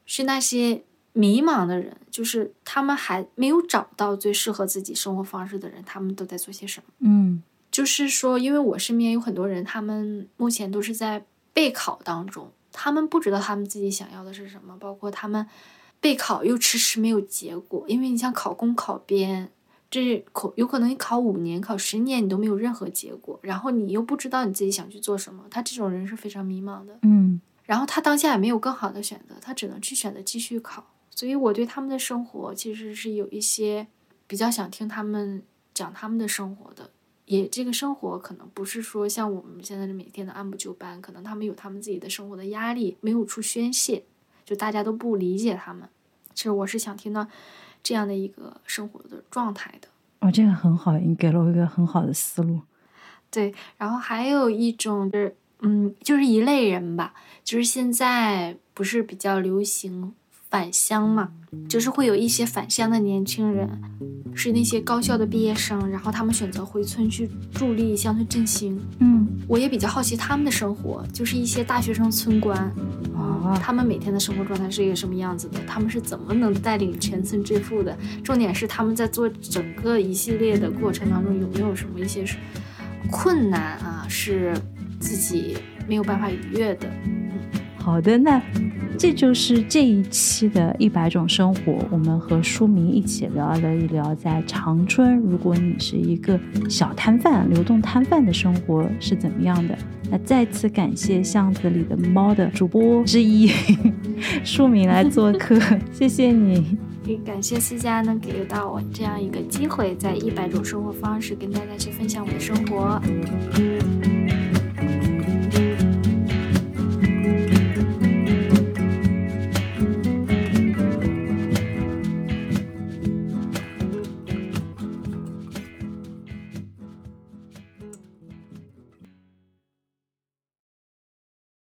是那些。迷茫的人，就是他们还没有找到最适合自己生活方式的人，他们都在做些什么？嗯，就是说，因为我身边有很多人，他们目前都是在备考当中，他们不知道他们自己想要的是什么，包括他们备考又迟迟没有结果，因为你像考公、考编，这考有可能你考五年、考十年，你都没有任何结果，然后你又不知道你自己想去做什么，他这种人是非常迷茫的。嗯，然后他当下也没有更好的选择，他只能去选择继续考。所以我对他们的生活其实是有一些比较想听他们讲他们的生活的，也这个生活可能不是说像我们现在的每天的按部就班，可能他们有他们自己的生活的压力没有处宣泄，就大家都不理解他们。其实我是想听到这样的一个生活的状态的。哦，这个很好，你给了我一个很好的思路。对，然后还有一种就是，嗯，就是一类人吧，就是现在不是比较流行。返乡嘛，就是会有一些返乡的年轻人，是那些高校的毕业生，然后他们选择回村去助力乡村振兴。嗯，我也比较好奇他们的生活，就是一些大学生村官啊，他们每天的生活状态是一个什么样子的？他们是怎么能带领全村致富的？重点是他们在做整个一系列的过程当中有没有什么一些困难啊？是自己没有办法逾越的？好的，那这就是这一期的一百种生活。我们和书明一起聊了一聊，在长春，如果你是一个小摊贩、流动摊贩的生活是怎么样的。那再次感谢巷子里的猫的主播之一 书明来做客，谢谢你。也感谢思佳能给到我这样一个机会，在一百种生活方式跟大家去分享我的生活。